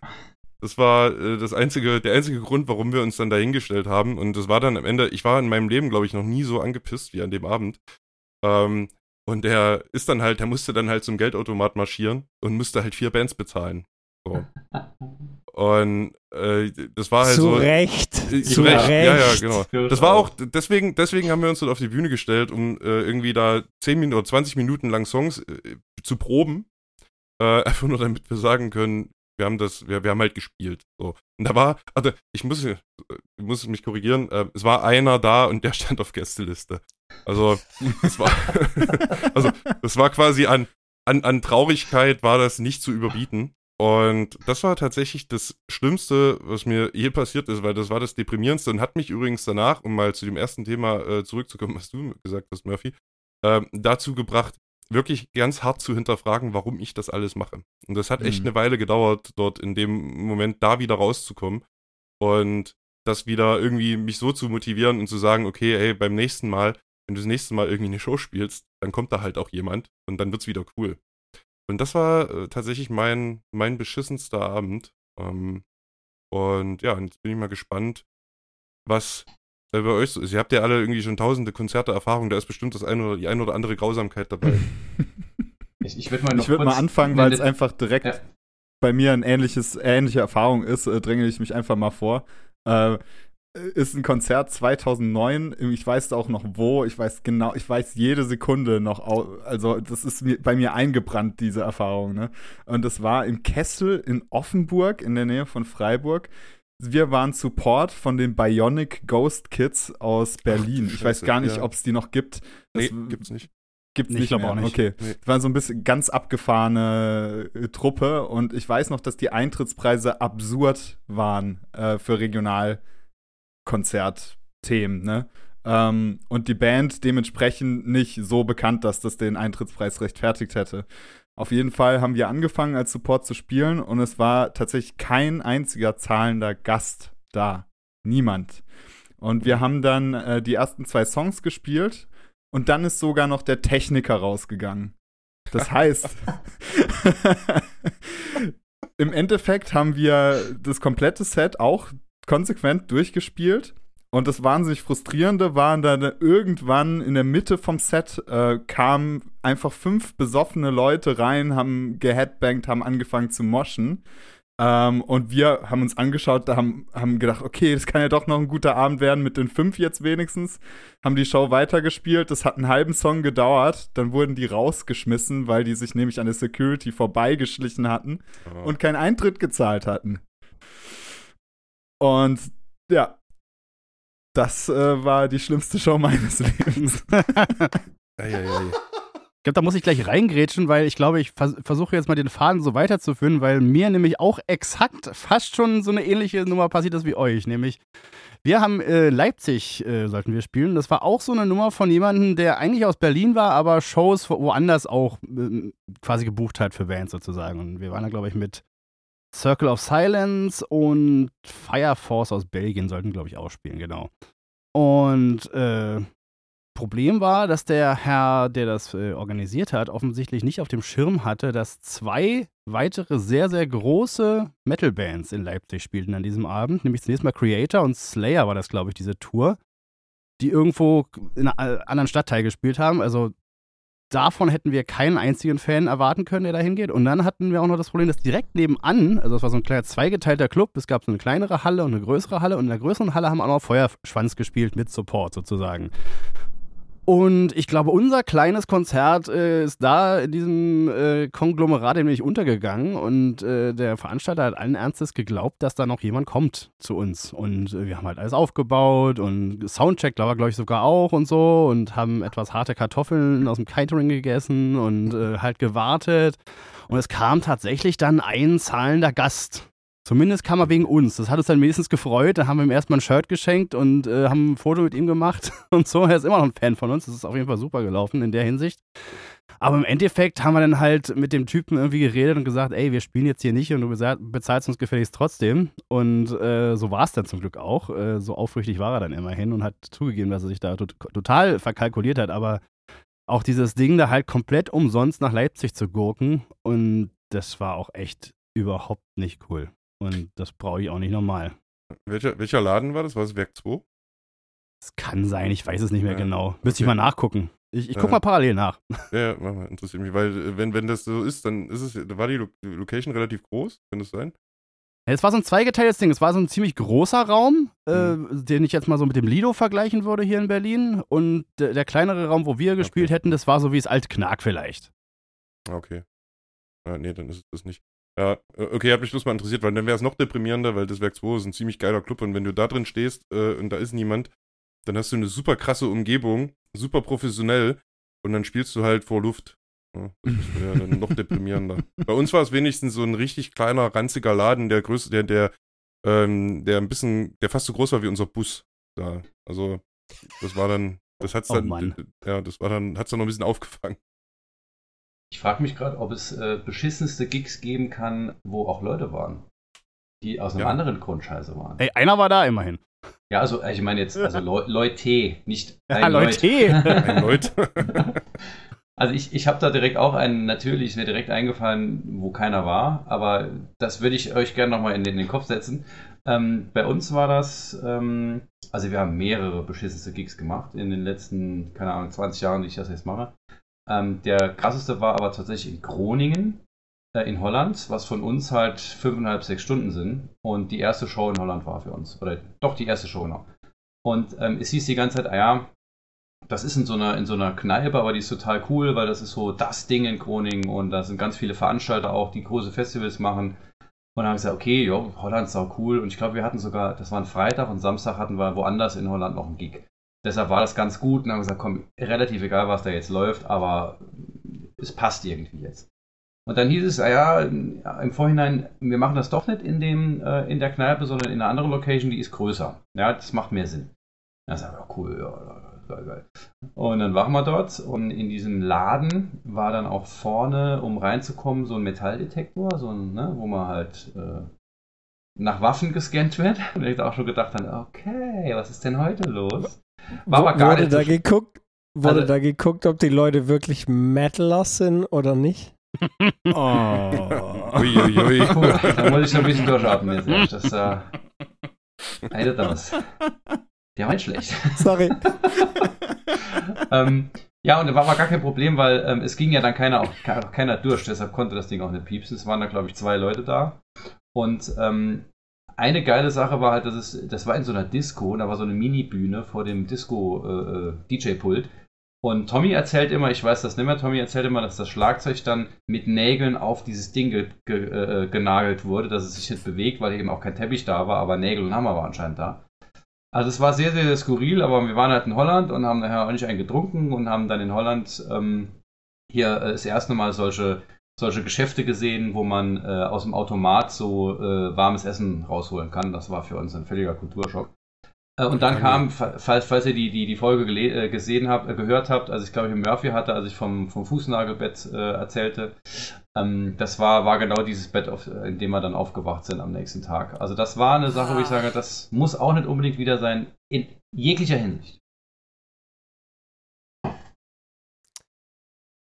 Das war äh, das einzige, der einzige Grund, warum wir uns dann dahingestellt haben. Und das war dann am Ende, ich war in meinem Leben, glaube ich, noch nie so angepisst wie an dem Abend. Ähm, und der ist dann halt, der musste dann halt zum Geldautomat marschieren und musste halt vier Bands bezahlen. So. (laughs) Und äh, das war halt zu so. Recht. Äh, zu Recht. Recht. Ja, ja, genau. Das war auch, deswegen, deswegen haben wir uns dort auf die Bühne gestellt, um äh, irgendwie da 10 Minuten oder 20 Minuten lang Songs äh, zu proben. Äh, (laughs) einfach nur damit wir sagen können, wir haben das, wir, wir haben halt gespielt. So. Und da war, also ich muss, ich muss mich korrigieren, äh, es war einer da und der (laughs) stand auf Gästeliste. Also, das war, also, das war quasi an, an, an Traurigkeit war das nicht zu überbieten. Und das war tatsächlich das Schlimmste, was mir je passiert ist, weil das war das Deprimierendste und hat mich übrigens danach, um mal zu dem ersten Thema äh, zurückzukommen, (laughs) was du gesagt hast, Murphy, äh, dazu gebracht, wirklich ganz hart zu hinterfragen, warum ich das alles mache. Und das hat echt mhm. eine Weile gedauert, dort in dem Moment da wieder rauszukommen und das wieder irgendwie mich so zu motivieren und zu sagen, okay, ey, beim nächsten Mal, wenn du das nächste Mal irgendwie eine Show spielst, dann kommt da halt auch jemand und dann wird's wieder cool. Und das war äh, tatsächlich mein, mein beschissenster Abend. Ähm, und ja, jetzt bin ich mal gespannt, was bei euch so ist. Ihr habt ja alle irgendwie schon tausende Konzerte Erfahrung, da ist bestimmt das eine oder die eine oder andere Grausamkeit dabei. (laughs) ich ich würde mal, würd mal anfangen, weil es einfach direkt ja. bei mir ein ähnliches, ähnliche Erfahrung ist, äh, dränge ich mich einfach mal vor. Äh, ist ein Konzert 2009. Ich weiß auch noch wo. Ich weiß genau, ich weiß jede Sekunde noch. Also, das ist bei mir eingebrannt, diese Erfahrung. Ne? Und das war im Kessel in Offenburg, in der Nähe von Freiburg. Wir waren Support von den Bionic Ghost Kids aus Berlin. Ach, ich weiß gar nicht, ja. ob es die noch gibt. Das nee, gibt's nicht. Gibt's nicht, nicht mehr. Auch nicht. Okay. Nee. Das war so ein bisschen ganz abgefahrene äh, Truppe und ich weiß noch, dass die Eintrittspreise absurd waren äh, für regional Konzertthemen, ne? Ähm, und die Band dementsprechend nicht so bekannt, dass das den Eintrittspreis rechtfertigt hätte. Auf jeden Fall haben wir angefangen als Support zu spielen und es war tatsächlich kein einziger zahlender Gast da. Niemand. Und wir haben dann äh, die ersten zwei Songs gespielt und dann ist sogar noch der Techniker rausgegangen. Das (laughs) heißt, (laughs) im Endeffekt haben wir das komplette Set auch konsequent durchgespielt. Und das wahnsinnig frustrierende war dann irgendwann in der Mitte vom Set äh, kamen einfach fünf besoffene Leute rein, haben geheadbangt, haben angefangen zu moschen. Ähm, und wir haben uns angeschaut, da haben, haben gedacht, okay, das kann ja doch noch ein guter Abend werden mit den fünf jetzt wenigstens. Haben die Show weitergespielt, das hat einen halben Song gedauert, dann wurden die rausgeschmissen, weil die sich nämlich an der Security vorbeigeschlichen hatten oh. und keinen Eintritt gezahlt hatten. Und ja, das äh, war die schlimmste Show meines (laughs) Lebens. ei, ei, ei. Ich glaube, da muss ich gleich reingrätschen, weil ich glaube, ich vers versuche jetzt mal den Faden so weiterzuführen, weil mir nämlich auch exakt fast schon so eine ähnliche Nummer passiert ist wie euch. Nämlich, wir haben äh, Leipzig, äh, sollten wir spielen. Das war auch so eine Nummer von jemandem, der eigentlich aus Berlin war, aber Shows woanders auch äh, quasi gebucht hat für Bands sozusagen. Und wir waren da, glaube ich, mit Circle of Silence und Fire Force aus Belgien sollten, glaube ich, auch spielen, genau. Und äh, Problem war, dass der Herr, der das äh, organisiert hat, offensichtlich nicht auf dem Schirm hatte, dass zwei weitere sehr, sehr große Metal-Bands in Leipzig spielten an diesem Abend. Nämlich zunächst mal Creator und Slayer war das, glaube ich, diese Tour, die irgendwo in einem anderen Stadtteil gespielt haben. Also davon hätten wir keinen einzigen Fan erwarten können, der da hingeht. Und dann hatten wir auch noch das Problem, dass direkt nebenan, also es war so ein kleiner zweigeteilter Club, es gab so eine kleinere Halle und eine größere Halle und in der größeren Halle haben wir auch noch Feuerschwanz gespielt mit Support sozusagen. Und ich glaube, unser kleines Konzert äh, ist da in diesem äh, Konglomerat nämlich untergegangen und äh, der Veranstalter hat allen Ernstes geglaubt, dass da noch jemand kommt zu uns. Und äh, wir haben halt alles aufgebaut und Soundcheck, glaube glaub ich, sogar auch und so und haben etwas harte Kartoffeln aus dem Catering gegessen und äh, halt gewartet. Und es kam tatsächlich dann ein zahlender Gast. Zumindest kam er wegen uns. Das hat uns dann wenigstens gefreut. Da haben wir ihm erstmal ein Shirt geschenkt und äh, haben ein Foto mit ihm gemacht (laughs) und so. Er ist immer noch ein Fan von uns. Das ist auf jeden Fall super gelaufen in der Hinsicht. Aber im Endeffekt haben wir dann halt mit dem Typen irgendwie geredet und gesagt, ey, wir spielen jetzt hier nicht und du bezahlst uns gefälligst trotzdem. Und äh, so war es dann zum Glück auch. Äh, so aufrichtig war er dann immerhin und hat zugegeben, dass er sich da tot total verkalkuliert hat. Aber auch dieses Ding da halt komplett umsonst nach Leipzig zu gurken und das war auch echt überhaupt nicht cool. Und das brauche ich auch nicht nochmal. Welcher, welcher Laden war das? War es Werk 2? Das kann sein, ich weiß es nicht mehr ja, genau. Müsste okay. ich mal nachgucken. Ich, ich gucke mal parallel nach. Ja, mach mal, interessiert mich, weil äh, wenn, wenn das so ist, dann ist es, war die Location relativ groß, kann das sein? Es war so ein zweigeteiltes Ding. Es war so ein ziemlich großer Raum, äh, mhm. äh, den ich jetzt mal so mit dem Lido vergleichen würde hier in Berlin. Und der, der kleinere Raum, wo wir gespielt okay. hätten, das war so wie das alte Knark vielleicht. Okay. Ja, nee, dann ist es das nicht. Ja, äh, okay, hat mich bloß mal interessiert, weil dann wäre es noch deprimierender, weil das Werk 2 ist ein ziemlich geiler Club und wenn du da drin stehst äh, und da ist niemand, dann hast du eine super krasse Umgebung, super professionell und dann spielst du halt vor Luft. Ja, das wäre dann noch deprimierender. (laughs) Bei uns war es wenigstens so ein richtig kleiner, ranziger Laden, der größte, der, der, ähm, der ein bisschen, der fast so groß war wie unser Bus da. Also, das war dann, das hat's oh, dann, Mann. ja, das war dann, hat's dann noch ein bisschen aufgefangen. Ich frage mich gerade, ob es äh, beschissenste Gigs geben kann, wo auch Leute waren, die aus einem ja. anderen Grund scheiße waren. Ey, einer war da immerhin. Ja, also ich meine jetzt, also (laughs) Le Leute, nicht ein ja, Leute. ein Leut. (laughs) also ich, ich habe da direkt auch einen, natürlich ist mir direkt eingefallen, wo keiner war, aber das würde ich euch gerne nochmal in, in den Kopf setzen. Ähm, bei uns war das, ähm, also wir haben mehrere beschissenste Gigs gemacht in den letzten, keine Ahnung, 20 Jahren, die ich das jetzt mache. Ähm, der krasseste war aber tatsächlich in Groningen äh, in Holland, was von uns halt fünfeinhalb, sechs Stunden sind. Und die erste Show in Holland war für uns. Oder doch die erste Show noch. Und ähm, es hieß die ganze Zeit, ah ja, das ist in so, einer, in so einer Kneipe, aber die ist total cool, weil das ist so das Ding in Groningen und da sind ganz viele Veranstalter auch, die große Festivals machen. Und dann haben wir gesagt, okay, jo, Holland ist auch cool. Und ich glaube, wir hatten sogar, das war ein Freitag und Samstag hatten wir woanders in Holland noch einen Gig. Deshalb war das ganz gut und haben gesagt, komm, relativ egal, was da jetzt läuft, aber es passt irgendwie jetzt. Und dann hieß es, ah ja, im Vorhinein, wir machen das doch nicht in, dem, äh, in der Kneipe, sondern in einer anderen Location, die ist größer. Ja, das macht mehr Sinn. Dann sagen wir, cool, ja, geil, geil. Und dann waren wir dort und in diesem Laden war dann auch vorne, um reinzukommen, so ein Metalldetektor, so ein, ne, wo man halt äh, nach Waffen gescannt wird. Und ich auch schon gedacht dann, okay, was ist denn heute los? War aber gar wurde nicht da so geguckt, Wurde also, da geguckt, ob die Leute wirklich Metalers sind oder nicht? (laughs) oh. Uiuiui. (laughs) Puh, da muss ich noch ein bisschen durchatmen jetzt. Das, äh, Alter, das. Der war nicht schlecht. (laughs) Sorry. ähm, ja, und da war aber gar kein Problem, weil ähm, es ging ja dann keiner, auch, keiner durch, deshalb konnte das Ding auch nicht piepsen. Es waren da, glaube ich, zwei Leute da. Und ähm, eine geile Sache war halt, dass es, das war in so einer Disco, da war so eine Mini-Bühne vor dem Disco-DJ-Pult. Äh, äh und Tommy erzählt immer, ich weiß das nicht mehr, Tommy erzählt immer, dass das Schlagzeug dann mit Nägeln auf dieses Ding ge ge äh, genagelt wurde, dass es sich nicht bewegt, weil eben auch kein Teppich da war, aber Nägel und Hammer war anscheinend da. Also es war sehr, sehr, sehr skurril, aber wir waren halt in Holland und haben nachher auch nicht einen getrunken und haben dann in Holland ähm, hier äh, das erste Mal solche, solche Geschäfte gesehen, wo man äh, aus dem Automat so äh, warmes Essen rausholen kann. Das war für uns ein völliger Kulturschock. Äh, und dann kam, falls, falls ihr die, die, die Folge äh, gesehen habt, äh, gehört habt, als ich glaube ich Murphy hatte, als ich vom, vom Fußnagelbett äh, erzählte, ähm, das war, war genau dieses Bett, auf, in dem wir dann aufgewacht sind am nächsten Tag. Also das war eine Sache, wo ich sage, das muss auch nicht unbedingt wieder sein, in jeglicher Hinsicht.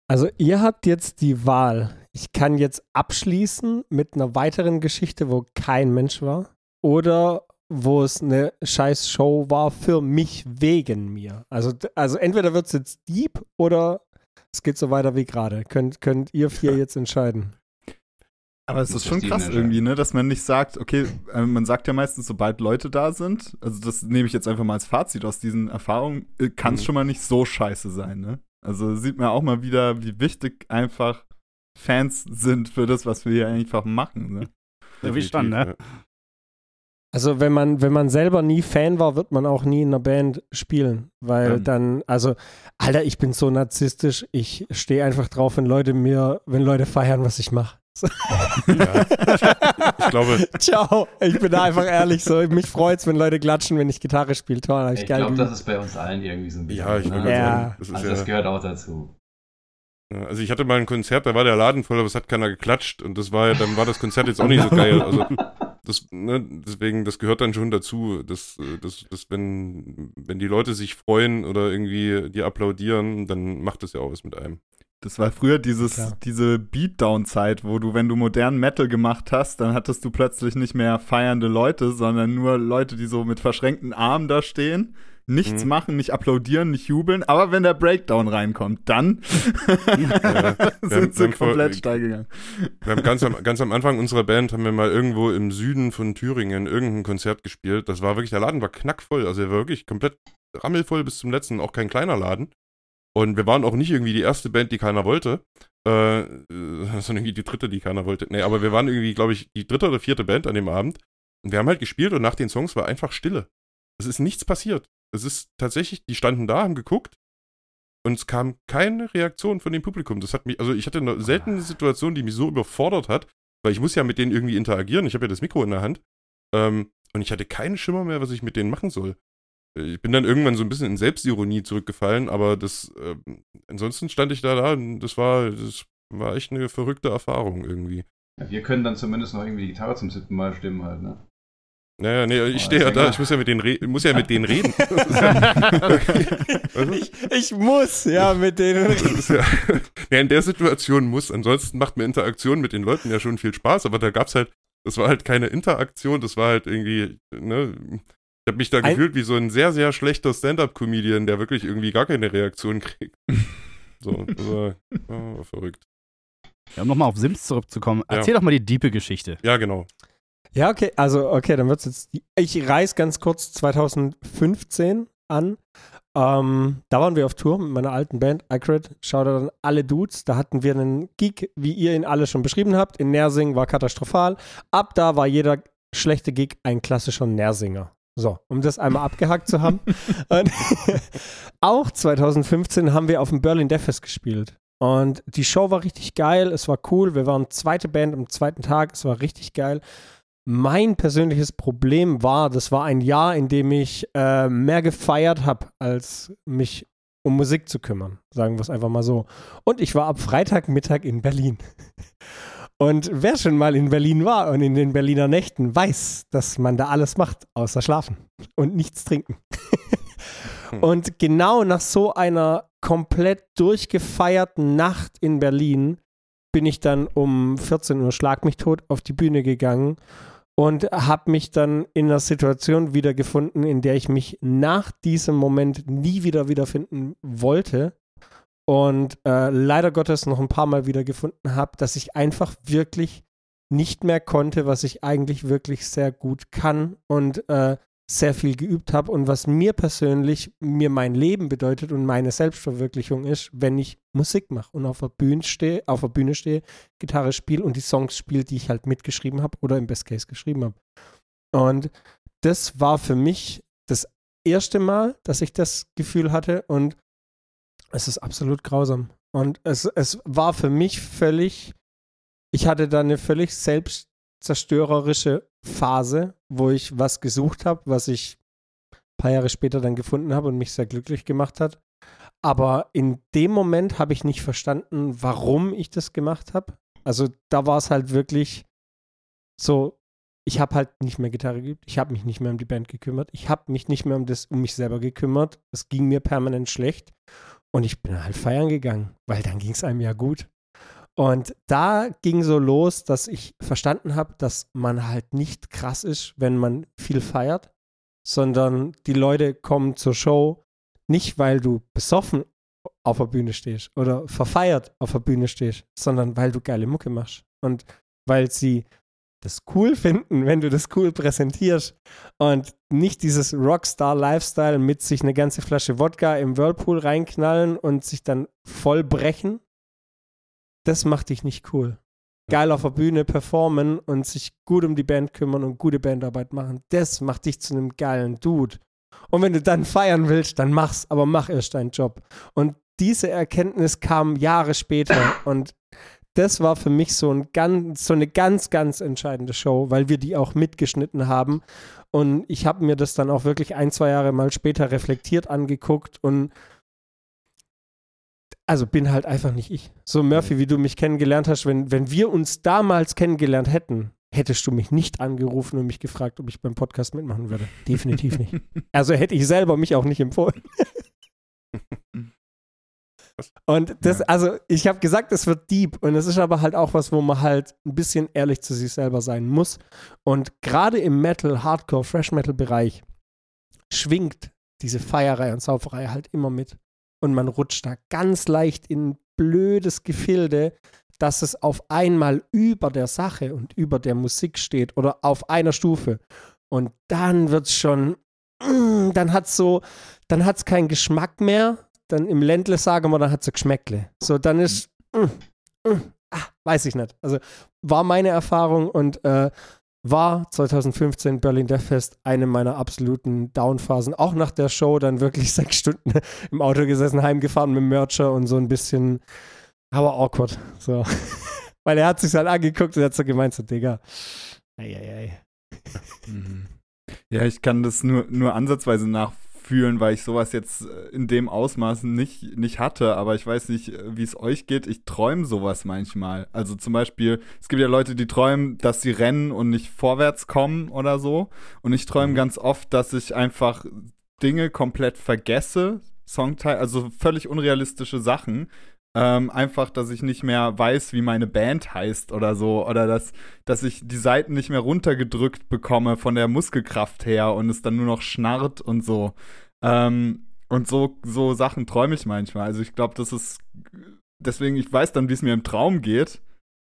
Also ihr habt jetzt die Wahl. Ich kann jetzt abschließen mit einer weiteren Geschichte, wo kein Mensch war. Oder wo es eine scheiß Show war für mich wegen mir. Also, also entweder wird es jetzt deep oder es geht so weiter wie gerade. Könnt, könnt ihr vier jetzt entscheiden. Aber es ist schon krass irgendwie, ne, dass man nicht sagt, okay, äh, man sagt ja meistens, sobald Leute da sind, also das nehme ich jetzt einfach mal als Fazit aus diesen Erfahrungen, äh, kann es mhm. schon mal nicht so scheiße sein, ne? Also sieht man auch mal wieder, wie wichtig einfach Fans sind für das, was wir hier einfach machen, ne? Ja, wie stand, ne? Also wenn man, wenn man selber nie Fan war, wird man auch nie in einer Band spielen. Weil ähm. dann, also, Alter, ich bin so narzisstisch, ich stehe einfach drauf, wenn Leute mir, wenn Leute feiern, was ich mache. Ja, ich glaube. Ciao. Ich bin da einfach ehrlich so. Mich freut es, wenn Leute klatschen, wenn ich Gitarre spiele. Toll, ich, ich glaube, das ist bei uns allen irgendwie so ein bisschen. Ja, ich ne? ja. Das also, das gehört auch dazu. Also ich hatte mal ein Konzert, da war der Laden voll, aber es hat keiner geklatscht und das war dann war das Konzert jetzt auch nicht so (laughs) geil. Also das, ne, deswegen, das gehört dann schon dazu, dass, dass, dass wenn, wenn die Leute sich freuen oder irgendwie die applaudieren, dann macht das ja auch was mit einem. Das war früher dieses, Klar. diese Beatdown-Zeit, wo du, wenn du modernen Metal gemacht hast, dann hattest du plötzlich nicht mehr feiernde Leute, sondern nur Leute, die so mit verschränkten Armen da stehen nichts mhm. machen, nicht applaudieren, nicht jubeln, aber wenn der Breakdown reinkommt, dann (laughs) ja, sind sie komplett vor, steil gegangen. Wir haben ganz am, ganz am Anfang unserer Band haben wir mal irgendwo im Süden von Thüringen irgendein Konzert gespielt. Das war wirklich, der Laden war knackvoll, also er war wirklich komplett rammelvoll bis zum letzten, auch kein kleiner Laden. Und wir waren auch nicht irgendwie die erste Band, die keiner wollte. Äh, sondern irgendwie die dritte, die keiner wollte. Nee, aber wir waren irgendwie, glaube ich, die dritte oder vierte Band an dem Abend. Und wir haben halt gespielt und nach den Songs war einfach Stille. Es ist nichts passiert. Es ist tatsächlich, die standen da, haben geguckt und es kam keine Reaktion von dem Publikum. Das hat mich, also ich hatte eine seltene Situation, die mich so überfordert hat, weil ich muss ja mit denen irgendwie interagieren. Ich habe ja das Mikro in der Hand ähm, und ich hatte keinen Schimmer mehr, was ich mit denen machen soll. Ich bin dann irgendwann so ein bisschen in Selbstironie zurückgefallen, aber das, äh, ansonsten stand ich da da und das war, das war echt eine verrückte Erfahrung irgendwie. Ja, wir können dann zumindest noch irgendwie die Gitarre zum siebten Mal stimmen halt, ne? Naja, nee, ich oh, stehe ja da, ich muss ja mit denen, re muss ja mit denen reden. (laughs) (laughs) ich, ich, muss ja mit denen (laughs) reden. Ja, ja, in der Situation muss, ansonsten macht mir Interaktion mit den Leuten ja schon viel Spaß, aber da gab's halt, das war halt keine Interaktion, das war halt irgendwie, ne, ich habe mich da ein gefühlt wie so ein sehr, sehr schlechter Stand-Up-Comedian, der wirklich irgendwie gar keine Reaktion kriegt. (laughs) So, das war, oh, verrückt. Ja, um nochmal auf Sims zurückzukommen, erzähl ja. doch mal die diepe Geschichte. Ja, genau. Ja, okay, also okay, dann wird es jetzt. Ich reiß ganz kurz 2015 an. Ähm, da waren wir auf Tour mit meiner alten Band, iCred. Schaut dann alle Dudes. Da hatten wir einen Gig, wie ihr ihn alle schon beschrieben habt. In Nersing war katastrophal. Ab da war jeder schlechte Gig ein klassischer Nersinger. So, um das einmal abgehackt zu haben. (laughs) (laughs) auch 2015 haben wir auf dem Berlin Death gespielt. Und die Show war richtig geil, es war cool. Wir waren zweite Band am zweiten Tag, es war richtig geil. Mein persönliches Problem war, das war ein Jahr, in dem ich äh, mehr gefeiert habe, als mich um Musik zu kümmern. Sagen wir es einfach mal so. Und ich war ab Freitagmittag in Berlin. Und wer schon mal in Berlin war und in den Berliner Nächten weiß, dass man da alles macht, außer schlafen und nichts trinken. Hm. und genau nach so einer komplett durchgefeierten Nacht in Berlin bin ich dann um 14 Uhr Schlag mich tot auf die Bühne gegangen und habe mich dann in einer Situation wiedergefunden, in der ich mich nach diesem Moment nie wieder wiederfinden wollte und äh, leider Gottes noch ein paar Mal wiedergefunden habe, dass ich einfach wirklich nicht mehr konnte, was ich eigentlich wirklich sehr gut kann und äh, sehr viel geübt habe und was mir persönlich, mir mein Leben bedeutet und meine Selbstverwirklichung ist, wenn ich Musik mache und auf der Bühne stehe, auf der Bühne stehe, Gitarre spiele und die Songs spiele, die ich halt mitgeschrieben habe oder im Best Case geschrieben habe. Und das war für mich das erste Mal, dass ich das Gefühl hatte und es ist absolut grausam. Und es, es war für mich völlig, ich hatte da eine völlig selbstzerstörerische Phase, wo ich was gesucht habe, was ich ein paar Jahre später dann gefunden habe und mich sehr glücklich gemacht hat. Aber in dem Moment habe ich nicht verstanden, warum ich das gemacht habe. Also da war es halt wirklich so, ich habe halt nicht mehr Gitarre geübt, ich habe mich nicht mehr um die Band gekümmert, ich habe mich nicht mehr um das um mich selber gekümmert. Es ging mir permanent schlecht und ich bin halt feiern gegangen, weil dann ging es einem ja gut. Und da ging so los, dass ich verstanden habe, dass man halt nicht krass ist, wenn man viel feiert, sondern die Leute kommen zur Show nicht, weil du besoffen auf der Bühne stehst oder verfeiert auf der Bühne stehst, sondern weil du geile Mucke machst und weil sie das cool finden, wenn du das cool präsentierst und nicht dieses Rockstar-Lifestyle mit sich eine ganze Flasche Wodka im Whirlpool reinknallen und sich dann voll brechen, das macht dich nicht cool. Geil auf der Bühne performen und sich gut um die Band kümmern und gute Bandarbeit machen, das macht dich zu einem geilen Dude. Und wenn du dann feiern willst, dann mach's, aber mach erst deinen Job. Und diese Erkenntnis kam Jahre später und das war für mich so, ein ganz, so eine ganz, ganz entscheidende Show, weil wir die auch mitgeschnitten haben. Und ich habe mir das dann auch wirklich ein, zwei Jahre mal später reflektiert angeguckt und also bin halt einfach nicht ich. So Murphy, wie du mich kennengelernt hast, wenn, wenn wir uns damals kennengelernt hätten, hättest du mich nicht angerufen und mich gefragt, ob ich beim Podcast mitmachen würde. Definitiv nicht. (laughs) Also hätte ich selber mich auch nicht empfohlen. Und das, also ich habe gesagt, es wird deep und es ist aber halt auch was, wo man halt ein bisschen ehrlich zu sich selber sein muss. Und gerade im Metal, Hardcore, Fresh Metal Bereich schwingt diese Feierei und Sauferei halt immer mit und man rutscht da ganz leicht in ein blödes Gefilde, dass es auf einmal über der Sache und über der Musik steht oder auf einer Stufe. Und dann wird es schon, (clears throat) dann hat es so, dann hat es keinen Geschmack mehr. Dann im Ländle sagen wir, dann hat es Geschmäckle. So, dann ist, mm, mm, ah, weiß ich nicht. Also war meine Erfahrung und äh, war 2015 Berlin Death Fest eine meiner absoluten Downphasen. Auch nach der Show dann wirklich (laughs) sechs Stunden im Auto gesessen, heimgefahren mit dem Mercher und so ein bisschen, aber awkward. So. (laughs) Weil er hat sich halt angeguckt und hat so gemeint, so, Digga, ei, ei, ei. Mhm. Ja, ich kann das nur, nur ansatzweise nach, fühlen, weil ich sowas jetzt äh, in dem Ausmaß nicht, nicht hatte. Aber ich weiß nicht, äh, wie es euch geht. Ich träume sowas manchmal. Also zum Beispiel, es gibt ja Leute, die träumen, dass sie rennen und nicht vorwärts kommen oder so. Und ich träume mhm. ganz oft, dass ich einfach Dinge komplett vergesse. Songteil, also völlig unrealistische Sachen. Ähm, einfach, dass ich nicht mehr weiß, wie meine Band heißt oder so. Oder dass, dass ich die Seiten nicht mehr runtergedrückt bekomme von der Muskelkraft her und es dann nur noch schnarrt und so. Ähm, und so, so Sachen träume ich manchmal. Also ich glaube, das ist. Deswegen, ich weiß dann, wie es mir im Traum geht,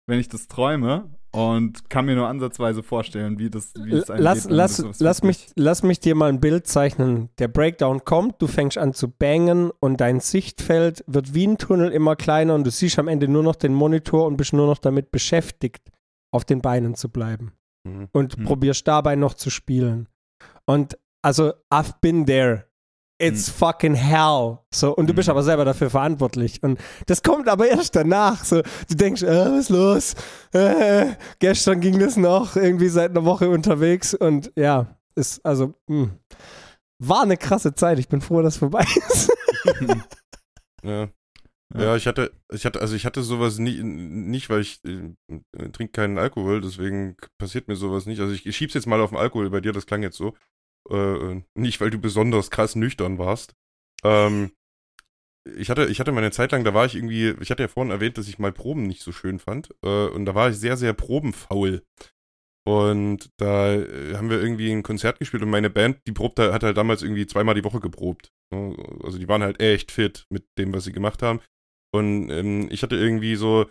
wenn ich das träume und kann mir nur ansatzweise vorstellen, wie das, wie es lass, geht, lass, das lass, mich, lass mich dir mal ein Bild zeichnen. Der Breakdown kommt, du fängst an zu bangen und dein Sichtfeld wird wie ein Tunnel immer kleiner und du siehst am Ende nur noch den Monitor und bist nur noch damit beschäftigt, auf den Beinen zu bleiben. Mhm. Und mhm. probierst dabei noch zu spielen. Und also, I've been there it's fucking hell. So, und du bist hm. aber selber dafür verantwortlich. Und das kommt aber erst danach. So, du denkst, äh, was ist los? Äh, gestern ging das noch, irgendwie seit einer Woche unterwegs. Und ja, ist, also, mh. Hm, war eine krasse Zeit. Ich bin froh, dass es vorbei (laughs) ist. ja. Ja, ich hatte, ich hatte, also ich hatte sowas nie, nicht, weil ich äh, trinke keinen Alkohol, deswegen passiert mir sowas nicht. Also ich, ich schieb's jetzt mal auf den Alkohol bei dir, das klang jetzt so. Äh, nicht, weil du besonders krass nüchtern warst. Ähm, ich hatte, ich hatte meine Zeit lang, da war ich irgendwie, ich hatte ja vorhin erwähnt, dass ich mal Proben nicht so schön fand. Äh, und da war ich sehr, sehr probenfaul. Und da äh, haben wir irgendwie ein Konzert gespielt und meine Band, die probte, hat halt damals irgendwie zweimal die Woche geprobt. Ne? Also die waren halt echt fit mit dem, was sie gemacht haben. Und ähm, ich hatte irgendwie so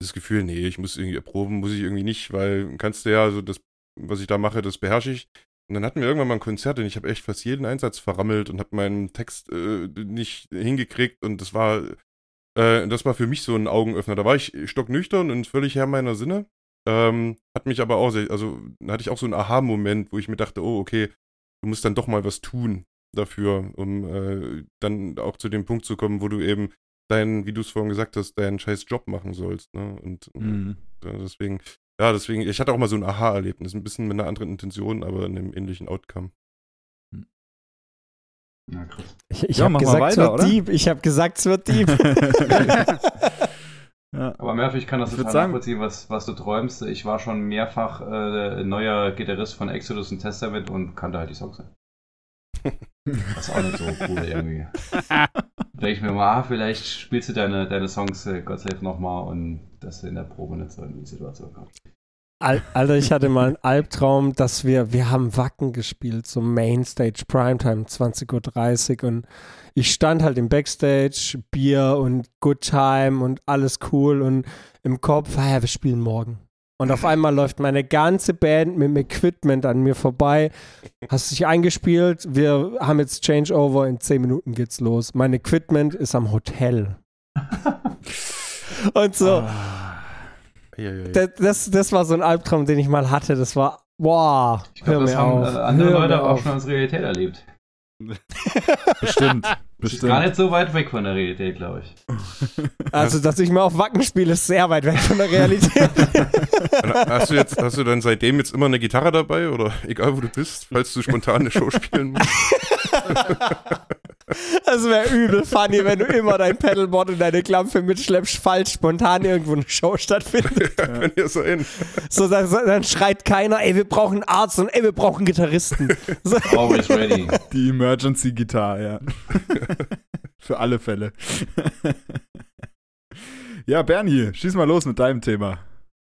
das Gefühl, nee, ich muss irgendwie erproben, muss ich irgendwie nicht, weil kannst du ja, also das, was ich da mache, das beherrsche ich. Und dann hatten wir irgendwann mal ein Konzert und ich habe echt fast jeden Einsatz verrammelt und habe meinen Text äh, nicht hingekriegt und das war, äh, das war für mich so ein Augenöffner. Da war ich stocknüchtern und völlig Herr meiner Sinne. Ähm, hat mich aber auch, sehr, also da hatte ich auch so einen Aha-Moment, wo ich mir dachte, oh, okay, du musst dann doch mal was tun dafür, um äh, dann auch zu dem Punkt zu kommen, wo du eben deinen, wie du es vorhin gesagt hast, deinen scheiß Job machen sollst. Ne? Und mhm. äh, deswegen, ja, deswegen, ich hatte auch mal so ein Aha-Erlebnis, ein bisschen mit einer anderen Intention, aber in einem ähnlichen Outcome. Ja, ich ich ja, habe gesagt, weiter, es wird oder? deep. Ich habe gesagt, es wird (laughs) ja. Aber Murphy, ich kann das ich total nachvollziehen, was, was du träumst. Ich war schon mehrfach äh, neuer Gitarrist von Exodus und Testament und kannte halt die Songs. Das ist auch nicht so cool irgendwie. (laughs) denke ich mir mal, ah, vielleicht spielst du deine, deine Songs äh, God Save nochmal und dass du in der Probe nicht so in die Situation kommst. Alter, ich hatte mal einen Albtraum, dass wir, wir haben Wacken gespielt, so Mainstage, Primetime, 20.30 Uhr und ich stand halt im Backstage, Bier und Good Time und alles cool und im Kopf, ah ja, wir spielen morgen. Und auf einmal läuft meine ganze Band mit dem Equipment an mir vorbei. Hast dich eingespielt? Wir haben jetzt Changeover. In 10 Minuten geht's los. Mein Equipment ist am Hotel. (laughs) Und so. Ah. Das, das, das, war so ein Albtraum, den ich mal hatte. Das war, wow. Ich glaube, das haben auf. Äh, andere hör Leute auch schon als Realität erlebt. Bestimmt. (laughs) Das ist gar nicht so weit weg von der Realität, glaube ich. (laughs) Also, dass ich mal auf Wacken spiele, ist sehr weit weg von der Realität. (laughs) hast du jetzt, hast du dann seitdem jetzt immer eine Gitarre dabei oder egal wo du bist, falls du spontan eine Show spielen musst? (laughs) Das wäre übel funny, wenn du immer dein Pedalboard und deine Klampfe mitschleppst, falls spontan irgendwo eine Show stattfindet. Ja, kann ja sein. So, dann, dann, schreit keiner, ey, wir brauchen Arzt und ey, wir brauchen Gitarristen. So. Always ready. Die Emergency-Gitarre, ja. (laughs) Für alle Fälle. (laughs) ja, Bernie, schieß mal los mit deinem Thema.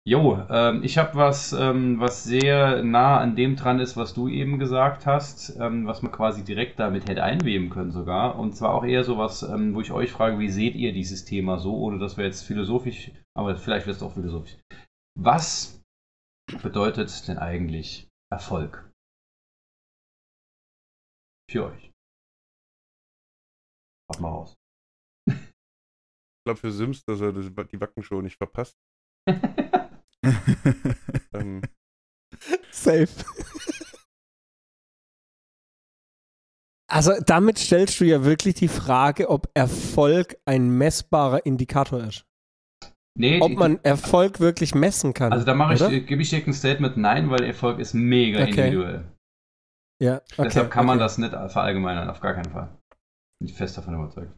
Jo, ähm, ich habe was, ähm, was sehr nah an dem dran ist, was du eben gesagt hast, ähm, was man quasi direkt damit hätte einweben können sogar. Und zwar auch eher so was, ähm, wo ich euch frage, wie seht ihr dieses Thema so, ohne dass wir jetzt philosophisch, aber vielleicht wird es auch philosophisch. Was bedeutet denn eigentlich Erfolg? Für euch. Mach mal raus. Ich glaube für Sims, dass er die Wackenshow nicht verpasst. (laughs) ähm. Safe. Also damit stellst du ja wirklich die Frage, ob Erfolg ein messbarer Indikator ist. Nee, ob man Erfolg wirklich messen kann. Also da mache ich, gebe ich dir ein Statement nein, weil Erfolg ist mega okay. individuell. Ja, okay, Deshalb kann okay. man das nicht verallgemeinern, auf gar keinen Fall. Bin ich fest davon überzeugt.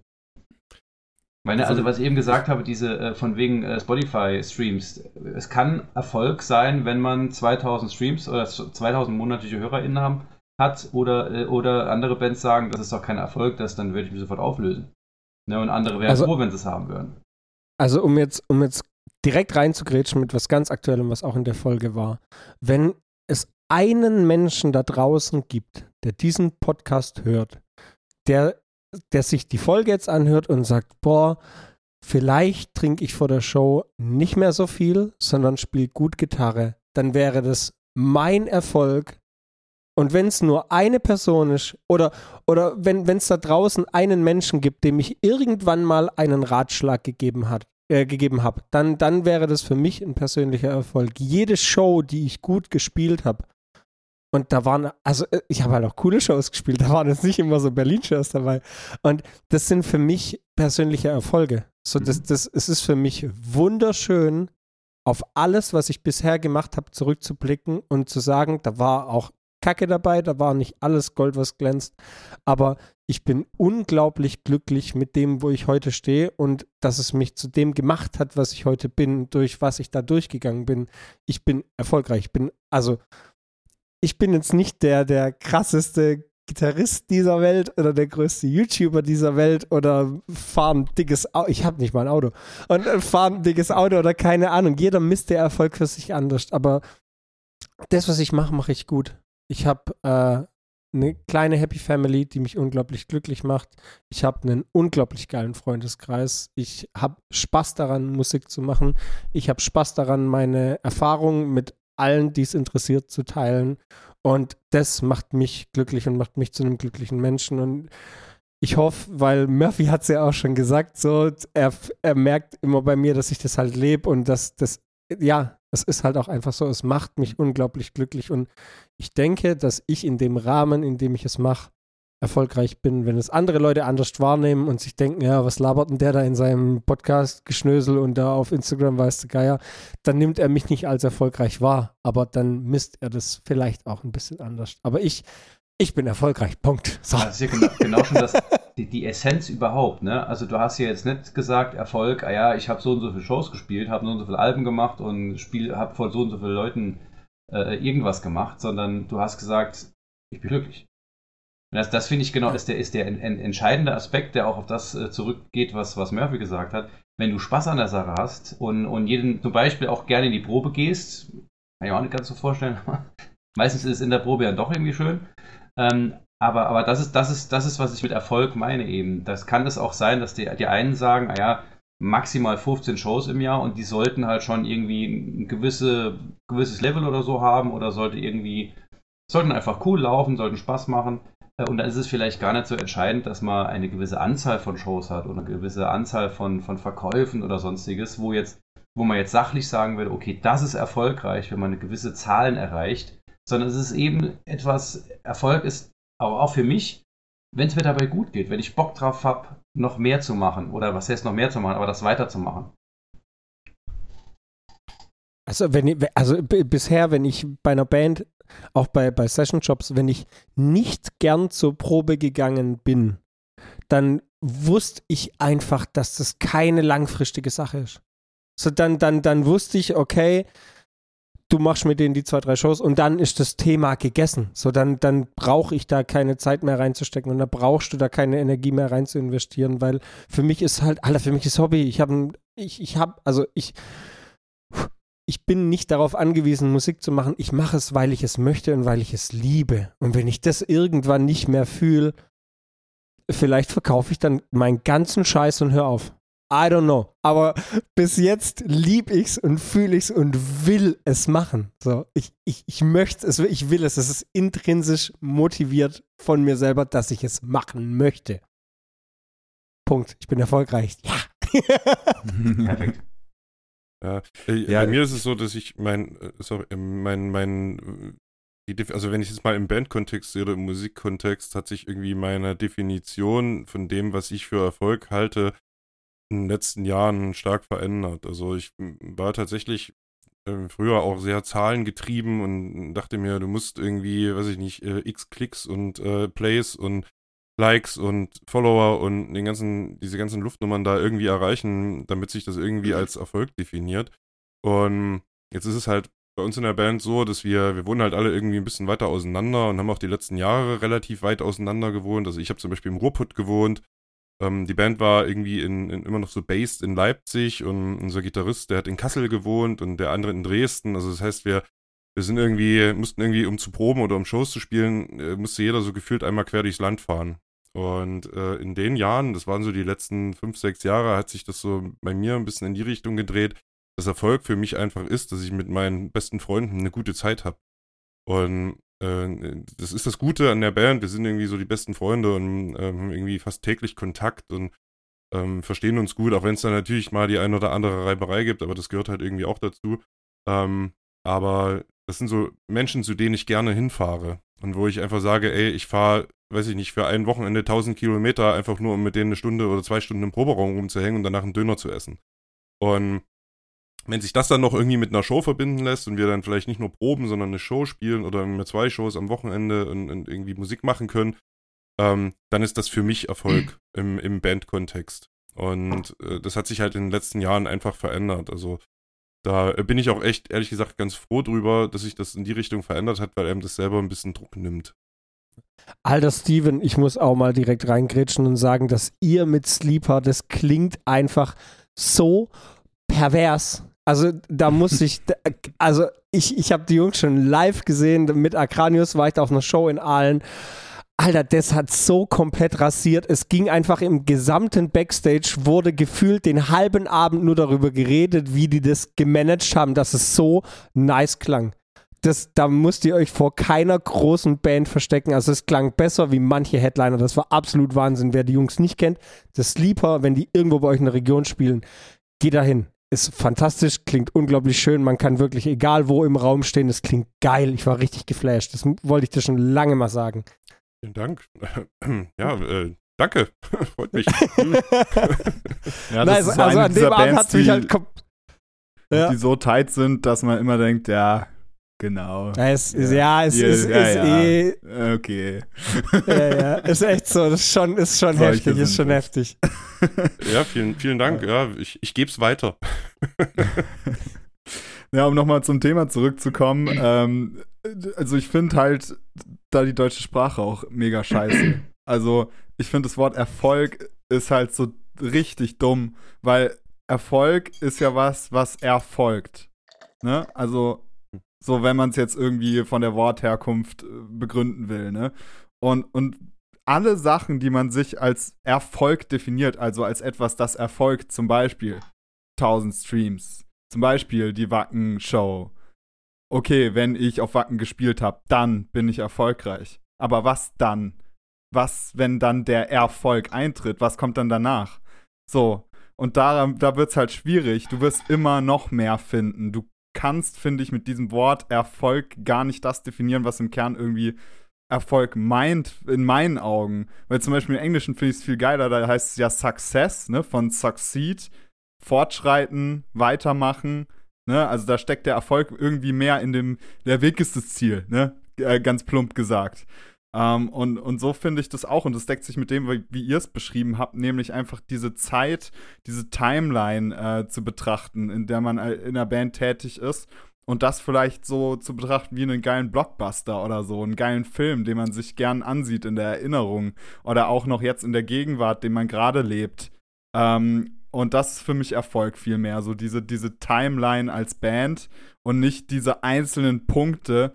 Meine, also, also was ich eben gesagt habe, diese äh, von wegen äh, Spotify-Streams, es kann Erfolg sein, wenn man 2000 Streams oder 2000 monatliche HörerInnen haben, hat oder, äh, oder andere Bands sagen, das ist doch kein Erfolg, das, dann würde ich mich sofort auflösen. Ne, und andere wären also, froh, wenn sie es haben würden. Also um jetzt, um jetzt direkt reinzugrätschen mit was ganz Aktuellem, was auch in der Folge war. Wenn es einen Menschen da draußen gibt, der diesen Podcast hört, der der sich die Folge jetzt anhört und sagt, boah, vielleicht trinke ich vor der Show nicht mehr so viel, sondern spiele gut Gitarre, dann wäre das mein Erfolg. Und wenn es nur eine Person ist oder, oder wenn es da draußen einen Menschen gibt, dem ich irgendwann mal einen Ratschlag gegeben äh, gegeben habe, dann, dann wäre das für mich ein persönlicher Erfolg. Jede Show, die ich gut gespielt habe, und da waren, also äh, ich habe halt auch coole Shows gespielt, da waren jetzt nicht immer so Berlin-Shows dabei. Und das sind für mich persönliche Erfolge. So, das, mhm. das, es ist für mich wunderschön, auf alles, was ich bisher gemacht habe, zurückzublicken und zu sagen, da war auch Kacke dabei, da war nicht alles Gold, was glänzt. Aber ich bin unglaublich glücklich mit dem, wo ich heute stehe und dass es mich zu dem gemacht hat, was ich heute bin, durch was ich da durchgegangen bin. Ich bin erfolgreich. Ich bin, also ich bin jetzt nicht der, der krasseste Gitarrist dieser Welt oder der größte YouTuber dieser Welt oder fahre ein dickes Auto. Ich habe nicht mal ein Auto. Und äh, fahre ein dickes Auto oder keine Ahnung. Jeder misst der Erfolg für sich anders. Aber das, was ich mache, mache ich gut. Ich habe äh, eine kleine Happy Family, die mich unglaublich glücklich macht. Ich habe einen unglaublich geilen Freundeskreis. Ich habe Spaß daran, Musik zu machen. Ich habe Spaß daran, meine Erfahrungen mit allen, die es interessiert, zu teilen. Und das macht mich glücklich und macht mich zu einem glücklichen Menschen. Und ich hoffe, weil Murphy hat es ja auch schon gesagt, so, er, er merkt immer bei mir, dass ich das halt lebe und dass das, ja, es ist halt auch einfach so, es macht mich unglaublich glücklich und ich denke, dass ich in dem Rahmen, in dem ich es mache, erfolgreich bin. Wenn es andere Leute anders wahrnehmen und sich denken, ja, was labert denn der da in seinem Podcast geschnösel und da auf Instagram weiß der Geier, dann nimmt er mich nicht als erfolgreich wahr, aber dann misst er das vielleicht auch ein bisschen anders. Aber ich ich bin erfolgreich. Punkt. So. Das ist ja genau, genau schon das, die, die, Essenz überhaupt. Ne? Also du hast ja jetzt nicht gesagt, Erfolg, ah ja, ich habe so und so viele Shows gespielt, habe so und so viele Alben gemacht und habe vor so und so vielen Leuten äh, irgendwas gemacht, sondern du hast gesagt, ich bin glücklich. Das, das finde ich genau, ist der, ist der en, en, entscheidende Aspekt, der auch auf das äh, zurückgeht, was, was Murphy gesagt hat. Wenn du Spaß an der Sache hast und, und jeden zum Beispiel auch gerne in die Probe gehst, kann ich auch nicht ganz so vorstellen, (laughs) meistens ist es in der Probe ja doch irgendwie schön, ähm, aber, aber das ist, das ist, das ist, was ich mit Erfolg meine eben. Das kann es auch sein, dass die, die einen sagen, ah ja, maximal 15 Shows im Jahr und die sollten halt schon irgendwie ein gewisse, gewisses Level oder so haben oder sollte irgendwie, sollten einfach cool laufen, sollten Spaß machen. Äh, und da ist es vielleicht gar nicht so entscheidend, dass man eine gewisse Anzahl von Shows hat oder eine gewisse Anzahl von, von Verkäufen oder sonstiges, wo jetzt, wo man jetzt sachlich sagen würde, okay, das ist erfolgreich, wenn man eine gewisse Zahlen erreicht sondern es ist eben etwas, Erfolg ist aber auch für mich, wenn es mir dabei gut geht, wenn ich Bock drauf habe, noch mehr zu machen oder was heißt noch mehr zu machen, aber das weiterzumachen. Also, wenn also bisher, wenn ich bei einer Band, auch bei, bei Session-Jobs, wenn ich nicht gern zur Probe gegangen bin, dann wusste ich einfach, dass das keine langfristige Sache ist. So dann, dann, dann wusste ich, okay, du machst mit denen die zwei, drei Shows und dann ist das Thema gegessen. So, dann, dann brauche ich da keine Zeit mehr reinzustecken und dann brauchst du da keine Energie mehr rein zu investieren, weil für mich ist halt, Alter, für mich ist Hobby. Ich habe, ich, ich habe, also ich, ich bin nicht darauf angewiesen, Musik zu machen. Ich mache es, weil ich es möchte und weil ich es liebe. Und wenn ich das irgendwann nicht mehr fühle, vielleicht verkaufe ich dann meinen ganzen Scheiß und hör auf. I don't know. Aber bis jetzt lieb ich's und fühle ich's und will es machen. So, ich, ich, ich möchte es, ich will es. Es ist intrinsisch motiviert von mir selber, dass ich es machen möchte. Punkt. Ich bin erfolgreich. Ja. (laughs) Perfekt. Ja, äh, ja, bei mir ist es so, dass ich mein, äh, sorry, mein, mein, also wenn ich es mal im Bandkontext sehe oder im Musikkontext, hat sich irgendwie meine Definition von dem, was ich für Erfolg halte, in den letzten Jahren stark verändert. Also ich war tatsächlich äh, früher auch sehr zahlengetrieben und dachte mir, du musst irgendwie, weiß ich nicht, äh, x Klicks und äh, Plays und Likes und Follower und den ganzen, diese ganzen Luftnummern da irgendwie erreichen, damit sich das irgendwie als Erfolg definiert. Und jetzt ist es halt bei uns in der Band so, dass wir, wir wohnen halt alle irgendwie ein bisschen weiter auseinander und haben auch die letzten Jahre relativ weit auseinander gewohnt. Also ich habe zum Beispiel im Ruhrpott gewohnt, ähm, die Band war irgendwie in, in, immer noch so based in Leipzig und unser Gitarrist, der hat in Kassel gewohnt und der andere in Dresden. Also das heißt, wir, wir sind irgendwie, mussten irgendwie, um zu proben oder um Shows zu spielen, äh, musste jeder so gefühlt einmal quer durchs Land fahren. Und äh, in den Jahren, das waren so die letzten fünf, sechs Jahre, hat sich das so bei mir ein bisschen in die Richtung gedreht, dass Erfolg für mich einfach ist, dass ich mit meinen besten Freunden eine gute Zeit habe. Und äh, das ist das Gute an der Band. Wir sind irgendwie so die besten Freunde und ähm, irgendwie fast täglich Kontakt und ähm, verstehen uns gut, auch wenn es da natürlich mal die ein oder andere Reiberei gibt, aber das gehört halt irgendwie auch dazu. Ähm, aber das sind so Menschen, zu denen ich gerne hinfahre und wo ich einfach sage, ey, ich fahre, weiß ich nicht, für ein Wochenende 1000 Kilometer einfach nur, um mit denen eine Stunde oder zwei Stunden im Proberaum rumzuhängen und danach einen Döner zu essen. Und wenn sich das dann noch irgendwie mit einer Show verbinden lässt und wir dann vielleicht nicht nur proben, sondern eine Show spielen oder mit zwei Shows am Wochenende und, und irgendwie Musik machen können, ähm, dann ist das für mich Erfolg im, im Band-Kontext. Und äh, das hat sich halt in den letzten Jahren einfach verändert. Also da bin ich auch echt, ehrlich gesagt, ganz froh drüber, dass sich das in die Richtung verändert hat, weil einem das selber ein bisschen Druck nimmt. Alter Steven, ich muss auch mal direkt reingrätschen und sagen, dass ihr mit Sleeper, das klingt einfach so pervers Also da muss ich, (laughs) also ich, ich habe die Jungs schon live gesehen, mit Akranius war ich da auf einer Show in Aalen. Alter, das hat so komplett rasiert. Es ging einfach im gesamten Backstage, wurde gefühlt den halben Abend nur darüber geredet, wie die das gemanagt haben, dass es so nice klang. Das, da musst ihr euch vor keiner großen Band verstecken. Also es klang besser wie manche Headliner. Das war absolut Wahnsinn. Wer die Jungs nicht kennt, das Sleeper, wenn die irgendwo bei euch in der Region spielen, geht dahin. Ist fantastisch, klingt unglaublich schön. Man kann wirklich egal wo im Raum stehen. Es klingt geil. Ich war richtig geflasht. Das wollte ich dir schon lange mal sagen. Vielen Dank. (clears throat) Ja, äh, danke. (laughs) Freut mich. (laughs) ja, das ist so also an dem Abend hat mich halt ja. die so tight sind, dass man immer denkt, ja, genau. Es, ja, ja es ist, ja, ist eh. Okay. Ja, ja, (laughs) ist echt so. Das ist schon, ist schon heftig, ist schon heftig. Ja, vielen, vielen Dank. Ja, ich, ich gebe es weiter. Ja, um nochmal zum Thema zurückzukommen. (clears throat) Ähm, also ich finde halt da die deutsche Sprache auch mega scheiße. Also ich finde das Wort Erfolg ist halt so richtig dumm, weil Erfolg ist ja was, was erfolgt. Ne? Also so, wenn man es jetzt irgendwie von der Wortherkunft äh, begründen will, ne? Und, und alle Sachen, die man sich als Erfolg definiert, also als etwas, das erfolgt, zum Beispiel 1000 Streams, zum Beispiel die Wacken-Show. Okay, wenn ich auf Wacken gespielt habe, dann bin ich erfolgreich. Aber was dann? Was, wenn dann der Erfolg eintritt? Was kommt dann danach? So, und da, da wird es halt schwierig. Du wirst immer noch mehr finden. Du kannst, finde ich, mit diesem Wort Erfolg gar nicht das definieren, was im Kern irgendwie Erfolg meint, in meinen Augen. Weil zum Beispiel im Englischen finde ich es viel geiler, da heißt es ja Success, ne, von Succeed fortschreiten, weitermachen. Ne? Also da steckt der Erfolg irgendwie mehr in dem, der Weg ist das Ziel, ne? Äh, ganz plump gesagt. Ähm, und, und so finde ich das auch, und das deckt sich mit dem, wie, ihr es beschrieben habt, nämlich einfach diese Zeit, diese Timeline äh, zu betrachten, in der man äh, in der Band tätig ist. Und das vielleicht so zu betrachten wie einen geilen Blockbuster oder so, einen geilen Film, den man sich gern ansieht in der Erinnerung oder auch noch jetzt in der Gegenwart, den man gerade lebt. Ähm, und das ist für mich Erfolg vielmehr. So diese, diese Timeline als Band und nicht diese einzelnen Punkte,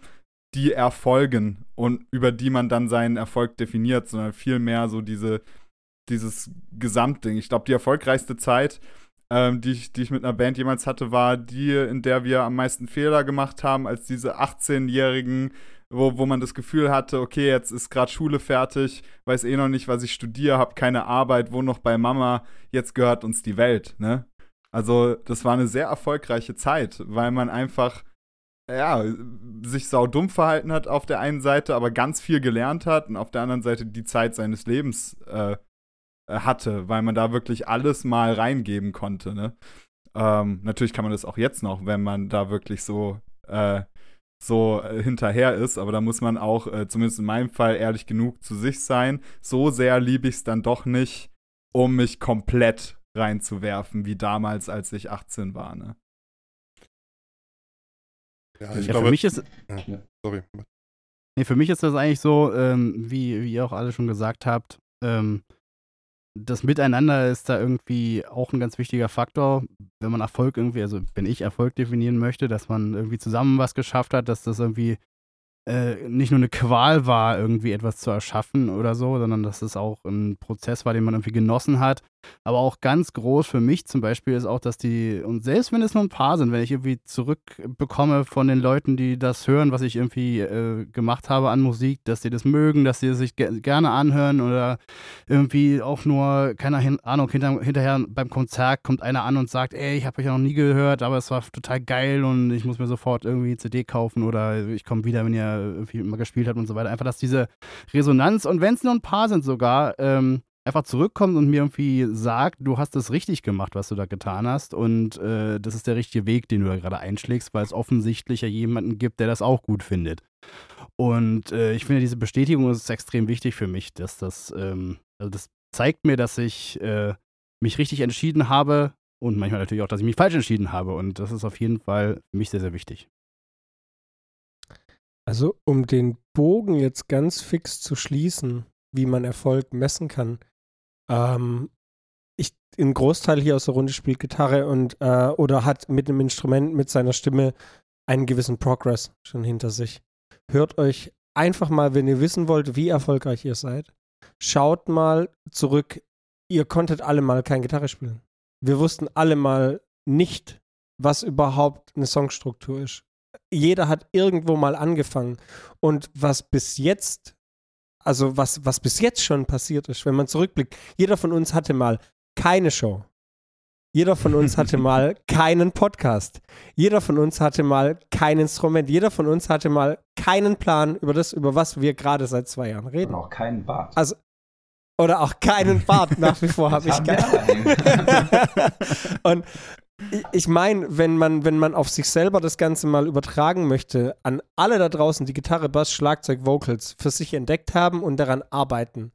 die erfolgen und über die man dann seinen Erfolg definiert, sondern vielmehr so diese, dieses Gesamtding. Ich glaube, die erfolgreichste Zeit, ähm, die, ich, die ich mit einer Band jemals hatte, war die, in der wir am meisten Fehler gemacht haben, als diese 18-jährigen wo, wo man das Gefühl hatte, okay, jetzt ist gerade Schule fertig, weiß eh noch nicht, was ich studiere, habe keine Arbeit, wohne noch bei Mama, jetzt gehört uns die Welt, ne? Also, das war eine sehr erfolgreiche Zeit, weil man einfach, ja, sich saudumm verhalten hat auf der einen Seite, aber ganz viel gelernt hat und auf der anderen Seite die Zeit seines Lebens äh, hatte, weil man da wirklich alles mal reingeben konnte, ne? Ähm, natürlich kann man das auch jetzt noch, wenn man da wirklich so äh, so äh, hinterher ist, aber da muss man auch, äh, zumindest in meinem Fall, ehrlich genug zu sich sein. So sehr liebe ich es dann doch nicht, um mich komplett reinzuwerfen, wie damals, als ich 18 war. Ne? Ja, ich ja, glaube, für mich ist. Ja, sorry. Nee, für mich ist das eigentlich so, ähm, wie, wie ihr auch alle schon gesagt habt, ähm, das Miteinander ist da irgendwie auch ein ganz wichtiger Faktor, wenn man Erfolg irgendwie, also wenn ich Erfolg definieren möchte, dass man irgendwie zusammen was geschafft hat, dass das irgendwie äh, nicht nur eine Qual war, irgendwie etwas zu erschaffen oder so, sondern dass es auch ein Prozess war, den man irgendwie genossen hat. Aber auch ganz groß für mich zum Beispiel ist auch, dass die, und selbst wenn es nur ein paar sind, wenn ich irgendwie zurückbekomme von den Leuten, die das hören, was ich irgendwie äh, gemacht habe an Musik, dass sie das mögen, dass sie es sich ge gerne anhören oder irgendwie auch nur, keine Ahnung, hinter, hinterher beim Konzert kommt einer an und sagt, ey, ich habe euch ja noch nie gehört, aber es war total geil und ich muss mir sofort irgendwie eine CD kaufen oder ich komme wieder, wenn ihr irgendwie immer gespielt habt und so weiter. Einfach, dass diese Resonanz und wenn es nur ein paar sind sogar, ähm, einfach zurückkommt und mir irgendwie sagt, du hast es richtig gemacht, was du da getan hast und äh, das ist der richtige Weg, den du da gerade einschlägst, weil es offensichtlich ja jemanden gibt, der das auch gut findet. Und äh, ich finde, diese Bestätigung ist extrem wichtig für mich, dass das, ähm, also das zeigt mir, dass ich äh, mich richtig entschieden habe und manchmal natürlich auch, dass ich mich falsch entschieden habe und das ist auf jeden Fall für mich sehr, sehr wichtig. Also um den Bogen jetzt ganz fix zu schließen, wie man Erfolg messen kann. Ähm, ich, ein Großteil hier aus der Runde spielt Gitarre und äh, oder hat mit einem Instrument, mit seiner Stimme einen gewissen Progress schon hinter sich. Hört euch einfach mal, wenn ihr wissen wollt, wie erfolgreich ihr seid, schaut mal zurück. Ihr konntet alle mal kein Gitarre spielen. Wir wussten alle mal nicht, was überhaupt eine Songstruktur ist. Jeder hat irgendwo mal angefangen. Und was bis jetzt, also was, was bis jetzt schon passiert ist, wenn man zurückblickt, jeder von uns hatte mal keine Show. Jeder von uns hatte (laughs) mal keinen Podcast. Jeder von uns hatte mal kein Instrument. Jeder von uns hatte mal keinen Plan über das, über was wir gerade seit zwei Jahren reden. Und auch keinen Bart. Also, oder auch keinen Bart. Nach wie vor habe (laughs) ich keinen. (laughs) Und ich meine, wenn man, wenn man auf sich selber das Ganze mal übertragen möchte, an alle da draußen, die Gitarre, Bass, Schlagzeug, Vocals für sich entdeckt haben und daran arbeiten,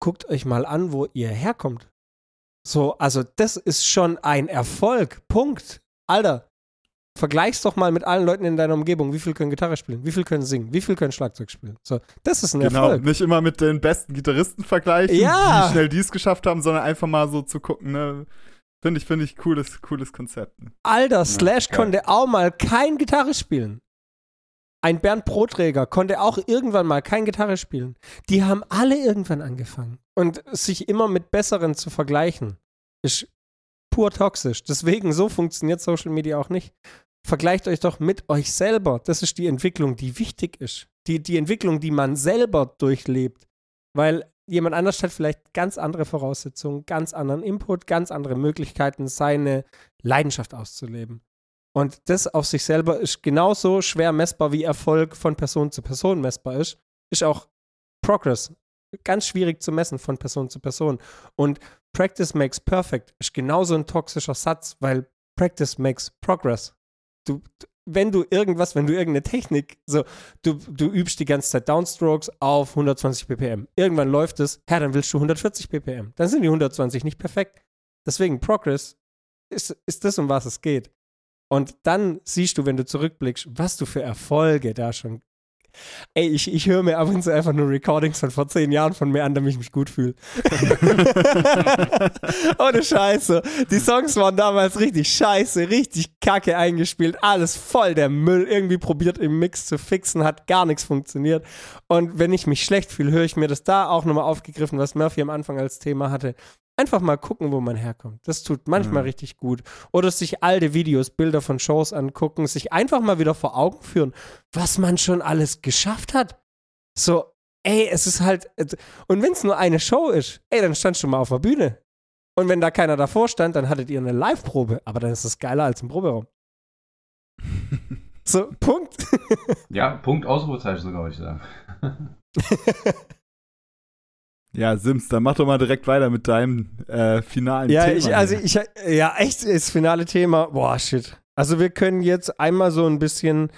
guckt euch mal an, wo ihr herkommt. So, also das ist schon ein Erfolg. Punkt. Alter, vergleich's doch mal mit allen Leuten in deiner Umgebung. Wie viel können Gitarre spielen? Wie viel können singen? Wie viel können Schlagzeug spielen? So, das ist ein genau, Erfolg. Nicht immer mit den besten Gitarristen vergleichen, ja. wie schnell die es geschafft haben, sondern einfach mal so zu gucken, ne? Finde ich, finde ich cooles, cooles Konzept. Ne? Alter, Slash ja, konnte auch mal kein Gitarre spielen. Ein Bernd Broträger konnte auch irgendwann mal kein Gitarre spielen. Die haben alle irgendwann angefangen. Und sich immer mit Besseren zu vergleichen, ist pur toxisch. Deswegen, so funktioniert Social Media auch nicht. Vergleicht euch doch mit euch selber. Das ist die Entwicklung, die wichtig ist. Die, die Entwicklung, die man selber durchlebt. Weil jemand anders hat vielleicht ganz andere Voraussetzungen, ganz anderen Input, ganz andere Möglichkeiten, seine Leidenschaft auszuleben. Und das auf sich selber ist genauso schwer messbar, wie Erfolg von Person zu Person messbar ist, ist auch Progress ganz schwierig zu messen von Person zu Person. Und Practice makes perfect ist genauso ein toxischer Satz, weil Practice makes progress. Du, wenn du irgendwas, wenn du irgendeine Technik, so, du, du übst die ganze Zeit Downstrokes auf 120 ppm. Irgendwann läuft es, Herr, dann willst du 140 ppm. Dann sind die 120 nicht perfekt. Deswegen Progress ist, ist das, um was es geht. Und dann siehst du, wenn du zurückblickst, was du für Erfolge da schon. Ey, ich, ich höre mir ab und zu einfach nur Recordings von vor zehn Jahren von mir an, damit ich mich gut fühle. (laughs) Ohne Scheiße. Die Songs waren damals richtig scheiße, richtig kacke eingespielt, alles voll der Müll. Irgendwie probiert im Mix zu fixen, hat gar nichts funktioniert. Und wenn ich mich schlecht fühle, höre ich mir das da auch nochmal aufgegriffen, was Murphy am Anfang als Thema hatte. Einfach mal gucken, wo man herkommt. Das tut manchmal mhm. richtig gut. Oder sich alte Videos, Bilder von Shows angucken, sich einfach mal wieder vor Augen führen, was man schon alles geschafft hat. So, ey, es ist halt. Und wenn es nur eine Show ist, ey, dann standst du mal auf der Bühne. Und wenn da keiner davor stand, dann hattet ihr eine Live-Probe. Aber dann ist es geiler als ein Proberaum. (laughs) so, Punkt. ja, Punkt, Ausrufezeichen sogar, würde ich sagen. (laughs) Ja, Sims, dann mach doch mal direkt weiter mit deinem äh, finalen ja, Thema. Ich, also ich, ja, echt, das finale Thema, boah, shit. Also wir können jetzt einmal so ein bisschen,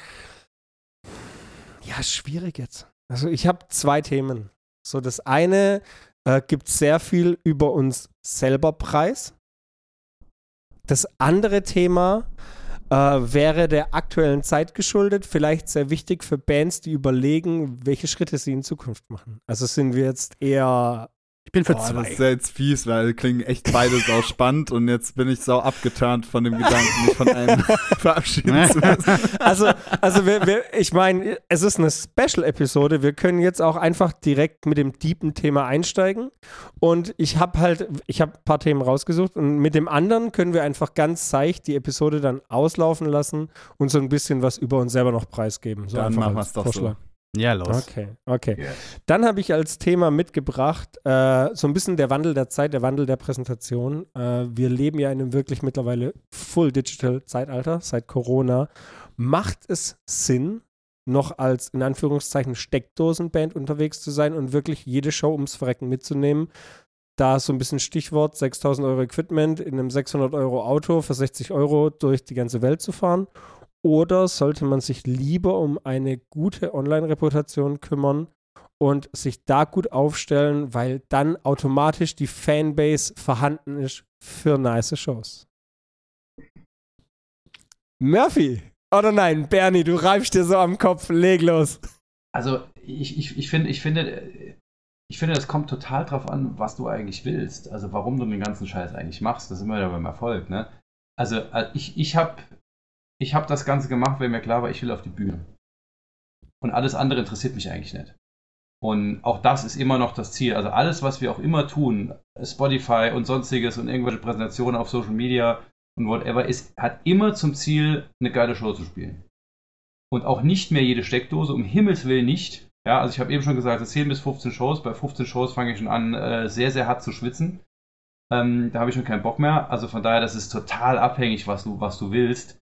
ja, schwierig jetzt. Also ich habe zwei Themen. So, das eine äh, gibt sehr viel über uns selber preis. Das andere Thema äh, wäre der aktuellen Zeit geschuldet, vielleicht sehr wichtig für Bands, die überlegen, welche Schritte sie in Zukunft machen. Also sind wir jetzt eher ich bin für Boah, zwei. Das ist jetzt fies, weil klingen echt beide sau spannend und jetzt bin ich sau abgeturnt von dem Gedanken, mich von einem (laughs) verabschieden zu müssen. Also, also wir, wir, ich meine, es ist eine Special-Episode. Wir können jetzt auch einfach direkt mit dem deepen Thema einsteigen. Und ich habe halt, ich habe ein paar Themen rausgesucht und mit dem anderen können wir einfach ganz seicht die Episode dann auslaufen lassen und so ein bisschen was über uns selber noch preisgeben. So dann machen wir es doch Vorschlag. so. Ja, los. Okay, okay. Yeah. Dann habe ich als Thema mitgebracht, äh, so ein bisschen der Wandel der Zeit, der Wandel der Präsentation. Äh, wir leben ja in einem wirklich mittlerweile Full Digital Zeitalter seit Corona. Macht es Sinn, noch als in Anführungszeichen Steckdosenband unterwegs zu sein und wirklich jede Show ums Verrecken mitzunehmen? Da so ein bisschen Stichwort 6000 Euro Equipment in einem 600 Euro Auto für 60 Euro durch die ganze Welt zu fahren oder sollte man sich lieber um eine gute Online-Reputation kümmern und sich da gut aufstellen, weil dann automatisch die Fanbase vorhanden ist für nice Shows? Murphy! Oder nein, Bernie, du reibst dir so am Kopf, leg los. Also, ich, ich, ich, find, ich finde, ich finde, das kommt total drauf an, was du eigentlich willst. Also warum du den ganzen Scheiß eigentlich machst. Das ist immer wieder beim Erfolg, ne? Also äh, ich, ich habe ich hab das Ganze gemacht, weil mir klar war, ich will auf die Bühne. Und alles andere interessiert mich eigentlich nicht. Und auch das ist immer noch das Ziel. Also alles, was wir auch immer tun, Spotify und sonstiges und irgendwelche Präsentationen auf Social Media und whatever, ist, hat immer zum Ziel, eine geile Show zu spielen. Und auch nicht mehr jede Steckdose, um Himmels Willen nicht. Ja, also ich habe eben schon gesagt, 10 bis 15 Shows. Bei 15 Shows fange ich schon an, äh, sehr, sehr hart zu schwitzen. Ähm, da habe ich schon keinen Bock mehr. Also von daher, das ist total abhängig, was du, was du willst.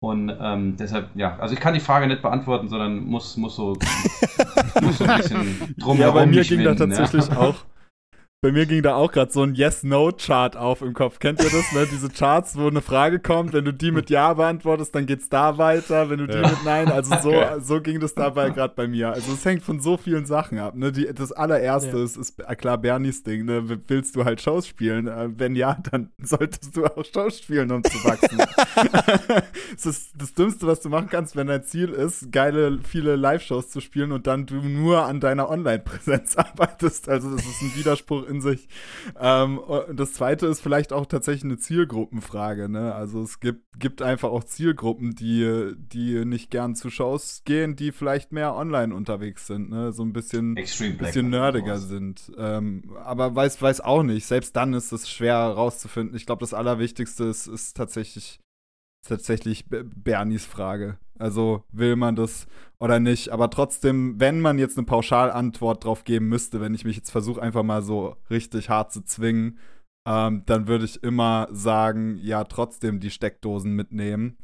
Und ähm, deshalb, ja, also ich kann die Frage nicht beantworten, sondern muss, muss, so, (laughs) muss so ein bisschen drumherum. Ja, bei mir ging da tatsächlich ja. auch bei mir ging da auch gerade so ein Yes-No-Chart auf im Kopf. Kennt ihr das, ne? Diese Charts, wo eine Frage kommt, wenn du die mit Ja beantwortest, dann geht's da weiter, wenn du die ja. mit Nein, also so, so ging das dabei gerade bei mir. Also es hängt von so vielen Sachen ab, ne? Die, das allererste ja. ist, ist klar Bernies Ding, ne? Willst du halt Shows spielen? Äh, wenn ja, dann (laughs) solltest du auch Shows spielen, um zu wachsen. (laughs) das ist das Dümmste, was du machen kannst, wenn dein Ziel ist, geile, viele Live-Shows zu spielen und dann du nur an deiner Online-Präsenz (laughs) arbeitest. Also das ist ein Widerspruch in sich. Ähm, das zweite ist vielleicht auch tatsächlich eine Zielgruppenfrage. Ne? Also es gibt, gibt einfach auch Zielgruppen, die, die nicht gern zu Shows gehen, die vielleicht mehr online unterwegs sind, ne? so ein bisschen, bisschen nerdiger sind. Ähm, aber weiß, weiß auch nicht. Selbst dann ist es schwer herauszufinden. Ich glaube, das Allerwichtigste ist, ist tatsächlich tatsächlich Bernies Frage. Also will man das oder nicht? Aber trotzdem, wenn man jetzt eine Pauschalantwort drauf geben müsste, wenn ich mich jetzt versuche, einfach mal so richtig hart zu zwingen, ähm, dann würde ich immer sagen, ja, trotzdem die Steckdosen mitnehmen.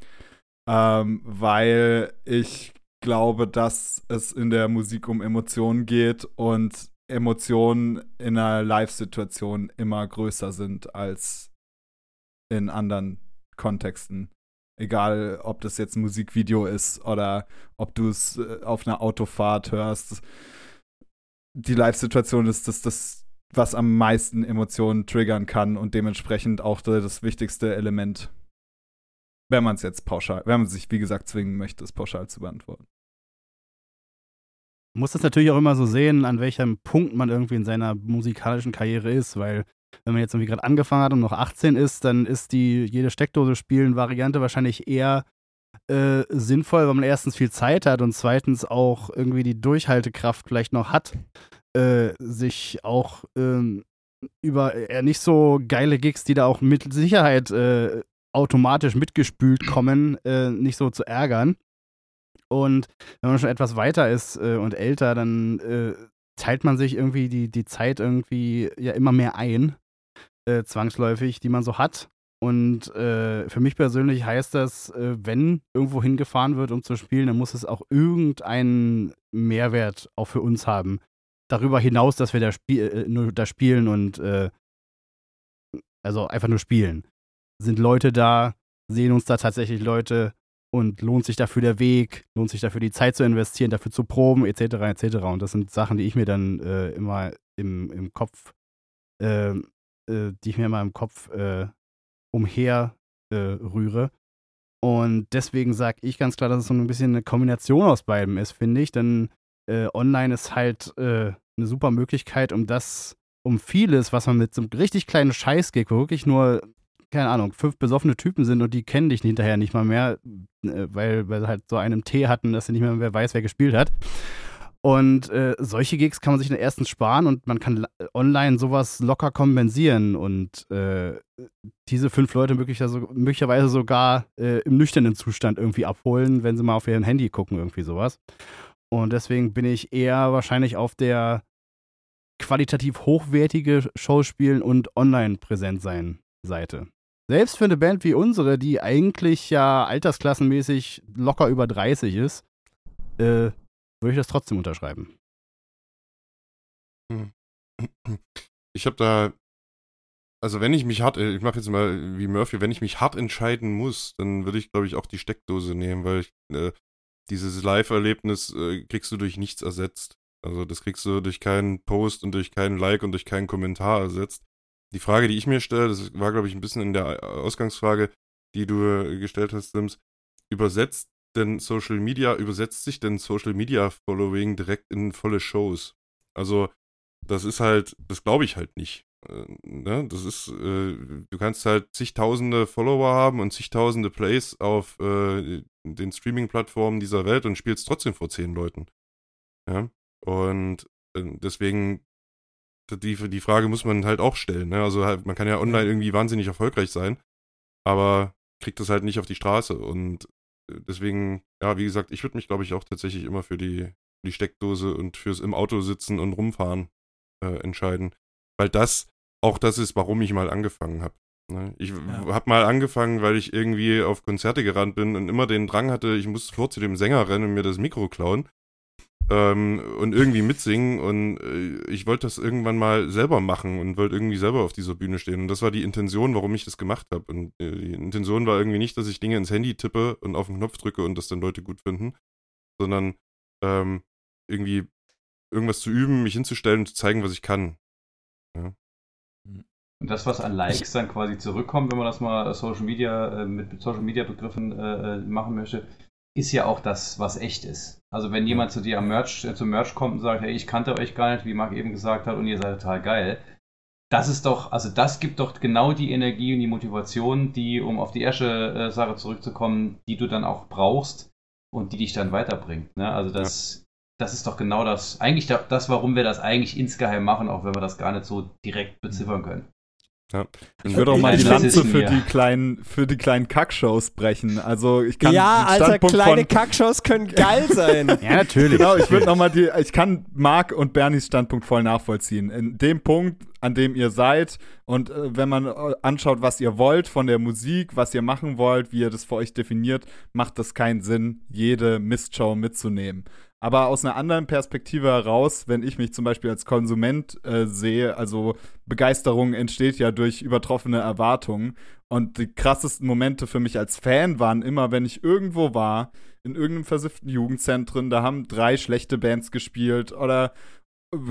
Ähm, weil ich glaube, dass es in der Musik um Emotionen geht und Emotionen in einer Live-Situation immer größer sind als in anderen Kontexten. Egal, ob das jetzt ein Musikvideo ist oder ob du es äh, auf einer Autofahrt hörst. Die Live-Situation ist das, das, was am meisten Emotionen triggern kann und dementsprechend auch das wichtigste Element, wenn man es jetzt pauschal, wenn man sich, wie gesagt, zwingen möchte, es pauschal zu beantworten. Muss das natürlich auch immer so sehen, an welchem Punkt man irgendwie in seiner musikalischen Karriere ist, weil wenn man jetzt irgendwie gerade angefangen hat und noch 18 ist, dann ist die jede Steckdose spielen Variante wahrscheinlich eher äh, sinnvoll, weil man erstens viel Zeit hat und zweitens auch irgendwie die Durchhaltekraft vielleicht noch hat, äh, sich auch ähm, über eher nicht so geile Gigs, die da auch mit Sicherheit äh, automatisch mitgespült kommen, äh, nicht so zu ärgern. Und wenn man schon etwas weiter ist äh, und älter, dann äh, teilt man sich irgendwie die, die Zeit irgendwie ja immer mehr ein äh, zwangsläufig, die man so hat. Und äh, für mich persönlich heißt das, äh, wenn irgendwo hingefahren wird, um zu spielen, dann muss es auch irgendeinen Mehrwert auch für uns haben. Darüber hinaus, dass wir da, spie äh, nur da spielen und äh, also einfach nur spielen. Sind Leute da, sehen uns da tatsächlich Leute und lohnt sich dafür der Weg, lohnt sich dafür die Zeit zu investieren, dafür zu proben, etc., etc. Und das sind Sachen, die ich mir dann äh, immer im, im Kopf äh, äh, die ich mir mal im Kopf äh, umher äh, rühre. Und deswegen sage ich ganz klar, dass es so ein bisschen eine Kombination aus beidem ist, finde ich. Denn äh, online ist halt äh, eine super Möglichkeit, um das, um vieles, was man mit so einem richtig kleinen Scheiß-Gig, wo wirklich nur, keine Ahnung, fünf besoffene Typen sind und die kennen dich hinterher nicht mal mehr, äh, weil, weil sie halt so einen Tee hatten, dass sie nicht mehr wer weiß, wer gespielt hat. Und äh, solche Gigs kann man sich dann erstens sparen und man kann online sowas locker kompensieren und äh, diese fünf Leute möglicherweise sogar äh, im nüchternen Zustand irgendwie abholen, wenn sie mal auf ihrem Handy gucken, irgendwie sowas. Und deswegen bin ich eher wahrscheinlich auf der qualitativ hochwertige Showspielen und online präsent sein Seite. Selbst für eine Band wie unsere, die eigentlich ja altersklassenmäßig locker über 30 ist, äh, würde ich das trotzdem unterschreiben. Hm. Ich habe da, also wenn ich mich hart, äh, ich mache jetzt mal wie Murphy, wenn ich mich hart entscheiden muss, dann würde ich, glaube ich, auch die Steckdose nehmen, weil ich, äh, dieses Live-Erlebnis äh, kriegst du durch nichts ersetzt. Also das kriegst du durch keinen Post und durch keinen Like und durch keinen Kommentar ersetzt. Die Frage, die ich mir stelle, das war, glaube ich, ein bisschen in der Ausgangsfrage, die du äh, gestellt hast, Sims, übersetzt denn Social Media, übersetzt sich denn Social Media Following direkt in volle Shows? Also, das ist halt, das glaube ich halt nicht. Äh, ne? Das ist, äh, du kannst halt zigtausende Follower haben und zigtausende Plays auf äh, den Streaming-Plattformen dieser Welt und spielst trotzdem vor zehn Leuten. Ja. Und äh, deswegen, die, die Frage muss man halt auch stellen. Ne? Also halt, man kann ja online irgendwie wahnsinnig erfolgreich sein, aber kriegt das halt nicht auf die Straße. Und deswegen, ja, wie gesagt, ich würde mich, glaube ich, auch tatsächlich immer für die, die Steckdose und fürs im Auto sitzen und rumfahren äh, entscheiden. Weil das auch das ist, warum ich mal angefangen habe. Ne? Ich ja. habe mal angefangen, weil ich irgendwie auf Konzerte gerannt bin und immer den Drang hatte, ich muss vor zu dem Sänger rennen und mir das Mikro klauen ähm, und irgendwie mitsingen. Und äh, ich wollte das irgendwann mal selber machen und wollte irgendwie selber auf dieser Bühne stehen. Und das war die Intention, warum ich das gemacht habe. Und äh, die Intention war irgendwie nicht, dass ich Dinge ins Handy tippe und auf den Knopf drücke und das dann Leute gut finden, sondern ähm, irgendwie irgendwas zu üben, mich hinzustellen und zu zeigen, was ich kann. Ja. Und das, was an Likes dann quasi zurückkommt, wenn man das mal Social Media, äh, mit Social Media Begriffen äh, äh, machen möchte, ist ja auch das, was echt ist. Also wenn jemand zu dir am Merch, äh, zum Merch kommt und sagt, hey, ich kannte euch gar nicht, wie Marc eben gesagt hat, und ihr seid total geil, das ist doch, also das gibt doch genau die Energie und die Motivation, die, um auf die erste äh, Sache zurückzukommen, die du dann auch brauchst und die dich dann weiterbringt. Ne? Also das, ja. das ist doch genau das, eigentlich das, warum wir das eigentlich insgeheim machen, auch wenn wir das gar nicht so direkt beziffern können. Ja. Ich würde auch mal die Lanze für die kleinen, für die kleinen Kackshows brechen. Also ich kann ja, Alter, kleine Kackshows können geil (laughs) sein. ja, natürlich. Genau, ich würde noch mal die, ich kann Marc und Bernies Standpunkt voll nachvollziehen. In dem Punkt, an dem ihr seid und äh, wenn man äh, anschaut, was ihr wollt von der Musik, was ihr machen wollt, wie ihr das für euch definiert, macht das keinen Sinn, jede Mistshow mitzunehmen. Aber aus einer anderen Perspektive heraus, wenn ich mich zum Beispiel als Konsument äh, sehe, also Begeisterung entsteht ja durch übertroffene Erwartungen. Und die krassesten Momente für mich als Fan waren immer, wenn ich irgendwo war, in irgendeinem versifften Jugendzentrum, da haben drei schlechte Bands gespielt oder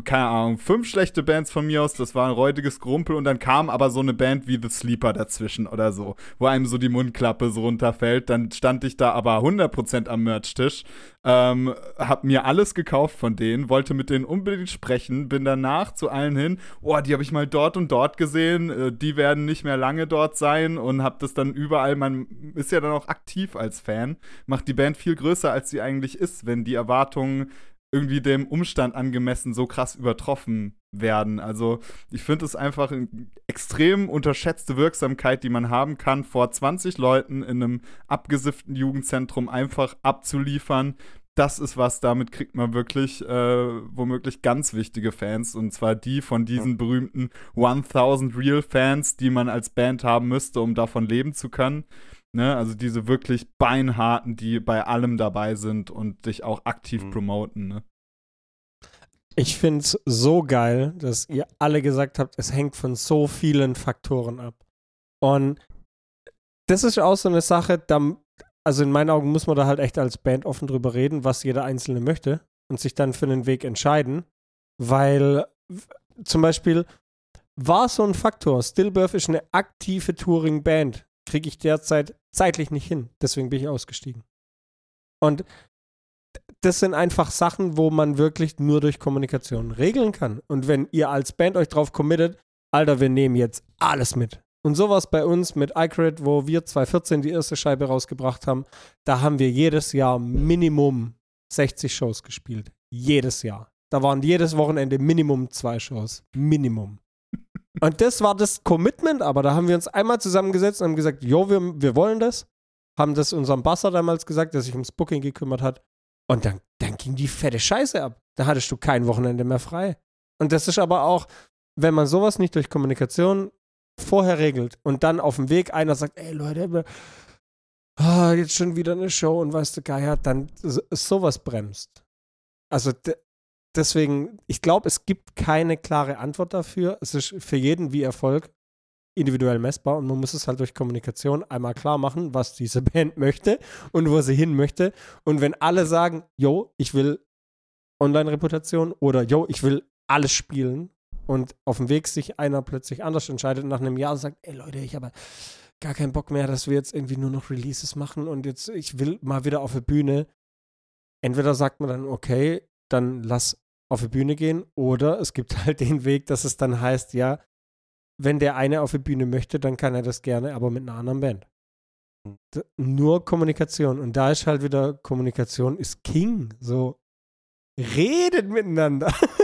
keine Ahnung, fünf schlechte Bands von mir aus, das war ein räudiges Grumpel und dann kam aber so eine Band wie The Sleeper dazwischen oder so, wo einem so die Mundklappe so runterfällt, dann stand ich da aber 100% am Merch-Tisch, ähm, hab mir alles gekauft von denen, wollte mit denen unbedingt sprechen, bin danach zu allen hin, oh, die habe ich mal dort und dort gesehen, äh, die werden nicht mehr lange dort sein und hab das dann überall, man ist ja dann auch aktiv als Fan, macht die Band viel größer, als sie eigentlich ist, wenn die Erwartungen irgendwie dem Umstand angemessen so krass übertroffen werden. Also ich finde es einfach eine extrem unterschätzte Wirksamkeit, die man haben kann, vor 20 Leuten in einem abgesifften Jugendzentrum einfach abzuliefern. Das ist was, damit kriegt man wirklich äh, womöglich ganz wichtige Fans. Und zwar die von diesen berühmten 1000 Real Fans, die man als Band haben müsste, um davon leben zu können. Ne? Also diese wirklich beinharten, die bei allem dabei sind und dich auch aktiv mhm. promoten. Ne? Ich finde es so geil, dass ihr alle gesagt habt, es hängt von so vielen Faktoren ab. Und das ist auch so eine Sache, da, also in meinen Augen muss man da halt echt als Band offen drüber reden, was jeder Einzelne möchte und sich dann für einen Weg entscheiden. Weil zum Beispiel war so ein Faktor, Stillbirth ist eine aktive Touring-Band kriege ich derzeit zeitlich nicht hin. Deswegen bin ich ausgestiegen. Und das sind einfach Sachen, wo man wirklich nur durch Kommunikation regeln kann. Und wenn ihr als Band euch drauf committet, Alter, wir nehmen jetzt alles mit. Und sowas bei uns mit iCredit, wo wir 2014 die erste Scheibe rausgebracht haben, da haben wir jedes Jahr Minimum 60 Shows gespielt. Jedes Jahr. Da waren jedes Wochenende Minimum zwei Shows. Minimum. Und das war das Commitment, aber da haben wir uns einmal zusammengesetzt und haben gesagt, jo, wir, wir wollen das. Haben das unserem Basser damals gesagt, der sich ums Booking gekümmert hat. Und dann, dann ging die fette Scheiße ab. Da hattest du kein Wochenende mehr frei. Und das ist aber auch, wenn man sowas nicht durch Kommunikation vorher regelt und dann auf dem Weg einer sagt, ey Leute, oh, jetzt schon wieder eine Show und weißt du, Geier, dann sowas bremst. Also deswegen, ich glaube, es gibt keine klare Antwort dafür. Es ist für jeden wie Erfolg individuell messbar und man muss es halt durch Kommunikation einmal klar machen, was diese (laughs) Band möchte und wo sie hin möchte. Und wenn alle sagen, yo, ich will Online-Reputation oder yo, ich will alles spielen und auf dem Weg sich einer plötzlich anders entscheidet und nach einem Jahr sagt, ey Leute, ich habe gar keinen Bock mehr, dass wir jetzt irgendwie nur noch Releases machen und jetzt, ich will mal wieder auf der Bühne. Entweder sagt man dann, okay, dann lass auf die Bühne gehen oder es gibt (laughs) halt den Weg, dass es dann heißt, ja, wenn der eine auf die Bühne möchte, dann kann er das gerne, aber mit einer anderen Band. D nur Kommunikation. Und da ist halt wieder, Kommunikation ist King. So, redet miteinander. (laughs)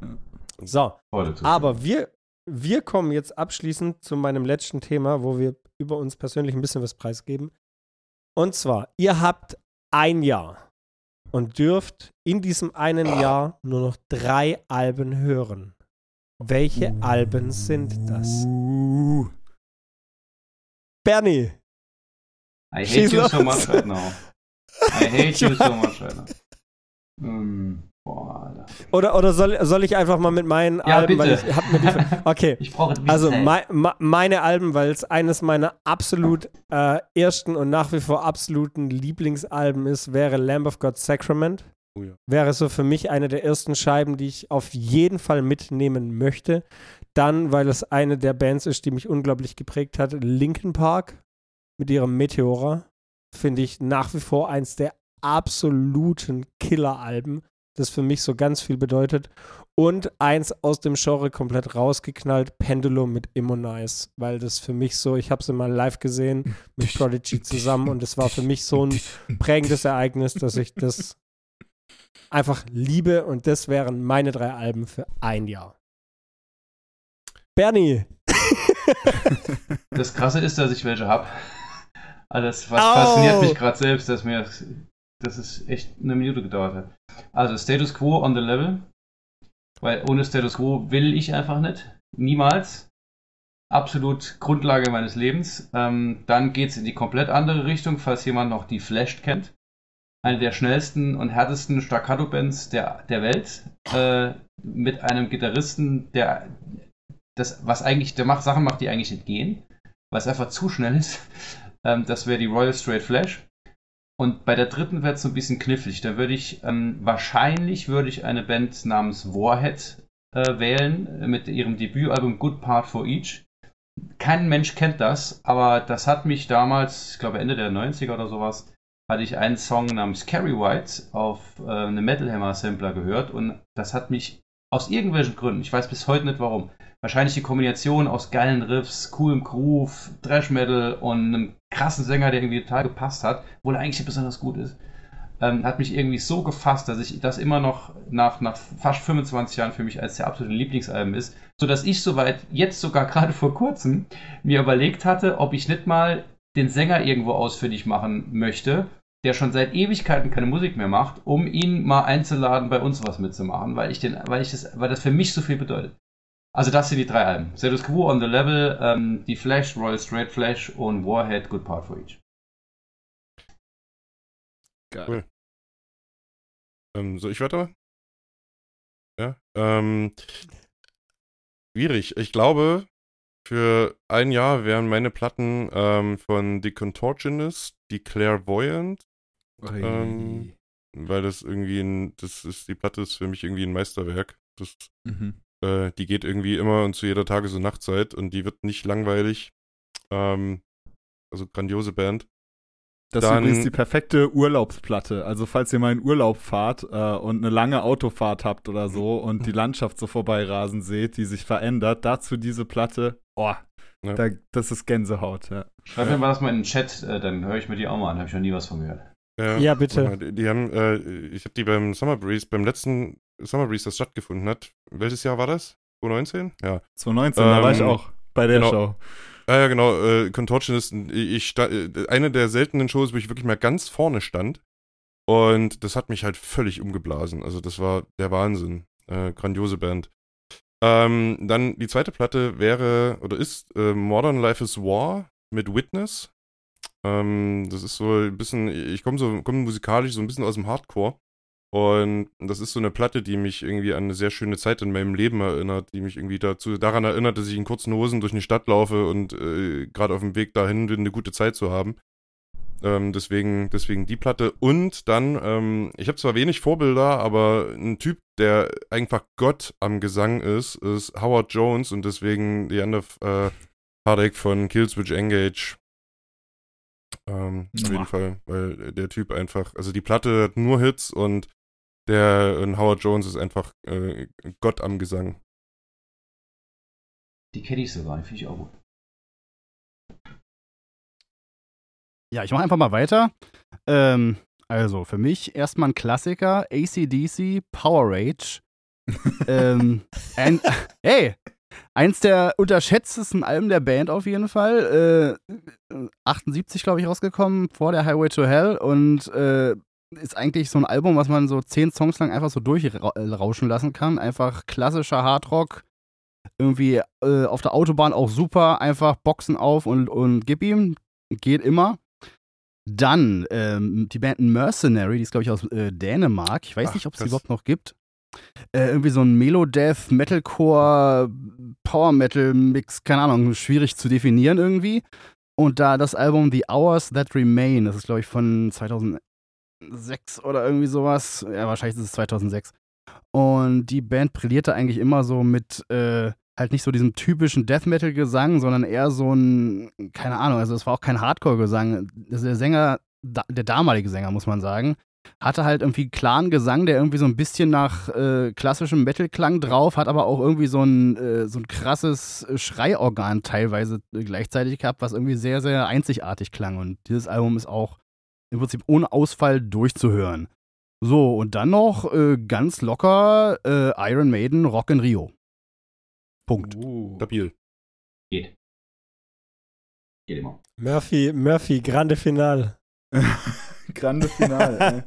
(laughs) so, aber wir, wir kommen jetzt abschließend zu meinem letzten Thema, wo wir über uns persönlich ein bisschen was preisgeben. Und zwar, ihr habt ein Jahr und dürft in diesem einen Jahr nur noch drei Alben hören. Welche Alben sind das? Uh. Bernie. I hate Schieß you so los. much right now. I hate you so (laughs) much right now. Mm, boah. Oder, oder soll, soll ich einfach mal mit meinen Ja, Alben, weil bitte. ich hab mir die. (laughs) Okay. Ich brauche Also me- meine Alben, weil es eines meiner absolut äh, ersten und nach wie vor absoluten Lieblingsalben ist, wäre Lamb of God Sacrament. Oh ja. Wäre so für mich eine der ersten Scheiben, die ich auf jeden Fall mitnehmen möchte. Dann, weil es eine der Bands ist, die mich unglaublich geprägt hat, Linkin Park mit ihrem Meteora. Finde ich nach wie vor eins der absoluten Killer-Alben, das für mich so ganz viel bedeutet. Und eins aus dem Genre komplett rausgeknallt, Pendulum mit Immonize, weil das für mich so, ich habe sie mal live gesehen mit Prodigy zusammen und es war für mich so ein prägendes Ereignis, dass ich das einfach liebe und das wären meine drei Alben für ein Jahr. Bernie. Das Krasse ist, dass ich welche habe. Also das was Au! fasziniert mich gerade selbst, dass mir dass es echt eine Minute gedauert hat. Also Status Quo on the Level. Weil ohne Status Quo will ich einfach nicht. Niemals. Absolut Grundlage meines Lebens. Ähm, dann geht es in die komplett andere Richtung, falls jemand noch die Flashed kennt. Eine der schnellsten und härtesten Staccato-Bands der, der Welt. Äh, mit einem Gitarristen, der das, was eigentlich, der macht Sachen macht, die eigentlich nicht gehen, weil es einfach zu schnell ist. Ähm, das wäre die Royal Straight Flash. Und bei der dritten wird es so ein bisschen knifflig. Da würde ich, ähm, wahrscheinlich würde ich eine Band namens Warhead äh, wählen, äh, mit ihrem Debütalbum Good Part for Each. Kein Mensch kennt das, aber das hat mich damals, ich glaube Ende der 90er oder sowas, hatte ich einen Song namens Carrie White auf äh, einem Metal Hammer Sampler gehört und das hat mich aus irgendwelchen Gründen, ich weiß bis heute nicht warum, wahrscheinlich die Kombination aus geilen Riffs, coolem Groove, Thrash Metal und einem krassen Sänger, der irgendwie total gepasst hat, obwohl er eigentlich besonders gut ist, ähm, hat mich irgendwie so gefasst, dass ich das immer noch nach, nach fast 25 Jahren für mich als der absolute Lieblingsalbum ist, sodass ich soweit jetzt sogar (laughs) gerade vor kurzem mir überlegt hatte, ob ich nicht mal den Sänger irgendwo ausfindig machen möchte, der schon seit Ewigkeiten keine Musik mehr macht, um ihn mal einzuladen, bei uns was mitzumachen, weil ich den, weil ich das, weil das für mich so viel bedeutet. Also das sind die drei Alben. Status Quo on the Level, ähm, die Flash, Royal Straight Flash und Warhead, Good Part for Each. Geil. Cool. Ähm, soll ich weiter? Ja. Ähm, schwierig. Ich glaube, für ein Jahr wären meine Platten ähm, von The Contortionist, die Clairvoyant. Ähm, weil das irgendwie ein, das ist, die Platte ist für mich irgendwie ein Meisterwerk. Das, mhm. Äh, die geht irgendwie immer und zu jeder Tages- und Nachtzeit und die wird nicht langweilig. Ähm, also grandiose Band. Das ist Dann- übrigens die perfekte Urlaubsplatte. Also falls ihr mal in Urlaub fahrt äh, und eine lange Autofahrt habt oder so und die Landschaft so vorbeirasen seht, die sich verändert, dazu diese Platte, oh, Ja. da, das ist Gänsehaut, ja. Schreib mir mal das mal in den Chat, äh, dann höre ich mir die auch mal an, habe ich noch nie was von gehört. Ja, bitte. warte mal, Die, die haben, äh, ich habe die beim Summer Breeze, beim letzten Summer Breeze, das stattgefunden hat. Welches Jahr war das? 2019? Ja. 2019, da war ich Ähm, auch bei der genau. Show. Ja, ja, genau. Äh, Contortionist, ich sta- äh, eine der seltenen Shows, wo ich wirklich mal ganz vorne stand. Und das hat mich halt völlig umgeblasen. Also, das war der Wahnsinn. Äh, grandiose Band. Ähm, dann die zweite Platte wäre oder ist äh, Modern Life is War mit Witness. Ähm, das ist so ein bisschen, ich komme so komm musikalisch so ein bisschen aus dem Hardcore. Und das ist so eine Platte, die mich irgendwie an eine sehr schöne Zeit in meinem Leben erinnert, die mich irgendwie dazu daran erinnert, dass ich in kurzen Hosen durch die Stadt laufe und äh, gerade auf dem Weg dahin bin, eine gute Zeit zu haben. Ähm, deswegen, deswegen die Platte. Und dann, ähm, ich habe zwar wenig Vorbilder, aber ein Typ, der einfach Gott am Gesang ist, ist Howard Jones und deswegen The End of äh, Heartache von Killswitch Engage. Ähm, auf jeden Fall, weil der Typ einfach, also die Platte hat nur Hits und der äh, Howard Jones ist einfach äh, Gott am Gesang. Die kenne ich sogar, finde ich auch gut. Ja, ich mache einfach mal weiter. Ähm, also, für mich erstmal ein Klassiker: ACDC Power Rage. (laughs) ähm, ein, (laughs) hey, eins der unterschätztesten Alben der Band auf jeden Fall. Äh, 78, glaube ich, rausgekommen, vor der Highway to Hell. Und äh, ist eigentlich so ein Album, was man so zehn Songs lang einfach so durchrauschen lassen kann. Einfach klassischer Hardrock. Irgendwie äh, auf der Autobahn auch super. Einfach Boxen auf und, und gib ihm. Geht immer. Dann ähm, die Band Mercenary, die ist, glaube ich, aus äh, Dänemark. Ich weiß Ach, nicht, ob es die überhaupt noch gibt. Äh, irgendwie so ein Melodeath, Metalcore, Power Metal Mix, keine Ahnung, schwierig zu definieren irgendwie. Und da das Album The Hours That Remain, das ist, glaube ich, von 2006 oder irgendwie sowas. Ja, wahrscheinlich ist es 2006. Und die Band brillierte eigentlich immer so mit äh, halt nicht so diesem typischen Death Metal Gesang, sondern eher so ein, keine Ahnung, also es war auch kein Hardcore Gesang. Der Sänger, der damalige Sänger, muss man sagen, hatte halt irgendwie klaren Gesang, der irgendwie so ein bisschen nach äh, klassischem Metal-Klang drauf, hat aber auch irgendwie so ein, äh, so ein krasses Schreiorgan teilweise gleichzeitig gehabt, was irgendwie sehr, sehr einzigartig klang. Und dieses Album ist auch im Prinzip ohne Ausfall durchzuhören. So, und dann noch äh, ganz locker äh, Iron Maiden Rock in Rio. Punkt. Uh. Stabil. Geht. Geht immer. Murphy, Murphy, grande Finale. (laughs) grande Finale.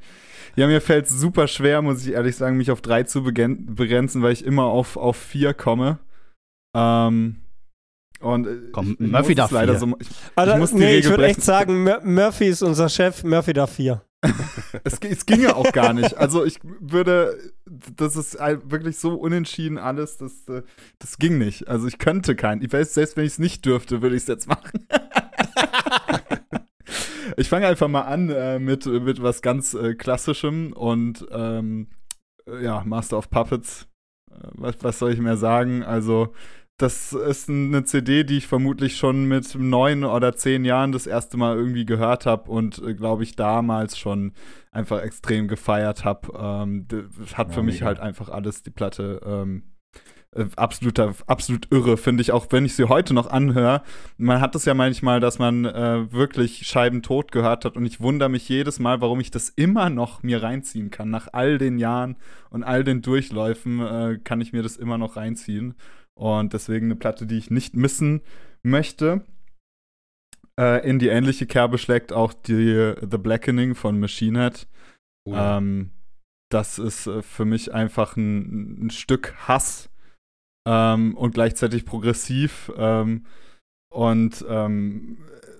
ja, mir fällt es super schwer, muss ich ehrlich sagen, mich auf drei zu begrenzen, weil ich immer auf, auf vier komme. Ähm, und äh, Komm, Murphy darf leider vier. so. Ich, also, ich, muss nee, ich würde echt (laughs) sagen, Murphy ist unser Chef, Murphy darf vier. (laughs) es, es ginge auch gar nicht. Also ich würde, das ist wirklich so unentschieden alles, das, äh, das ging nicht. Also ich könnte keinen. Ich weiß, selbst wenn ich es nicht dürfte, würde ich es jetzt machen. (laughs) ich fange einfach mal an äh, mit, mit was ganz äh, Klassischem und ähm, ja, Master of Puppets. Äh, was, was soll ich mehr sagen? Also das ist eine CD, die ich vermutlich schon mit neun oder zehn Jahren das erste Mal irgendwie gehört habe und äh, glaube ich damals schon einfach extrem gefeiert habe. Ähm, hat ja, für mich mega. halt einfach alles die Platte ähm, äh, absoluter, absolut irre, finde ich, auch wenn ich sie heute noch anhöre. Man hat es ja manchmal, dass man äh, wirklich Scheiben tot gehört hat und ich wundere mich jedes Mal, warum ich das immer noch mir reinziehen kann. Nach all den Jahren und all den Durchläufen äh, kann ich mir das immer noch reinziehen. Und deswegen eine Platte, die ich nicht missen möchte. Äh, in die ähnliche Kerbe schlägt auch die The Blackening von Machine Head. Oh ja. ähm, das ist äh, für mich einfach ein, ein Stück Hass ähm, und gleichzeitig progressiv. Ähm, und ähm,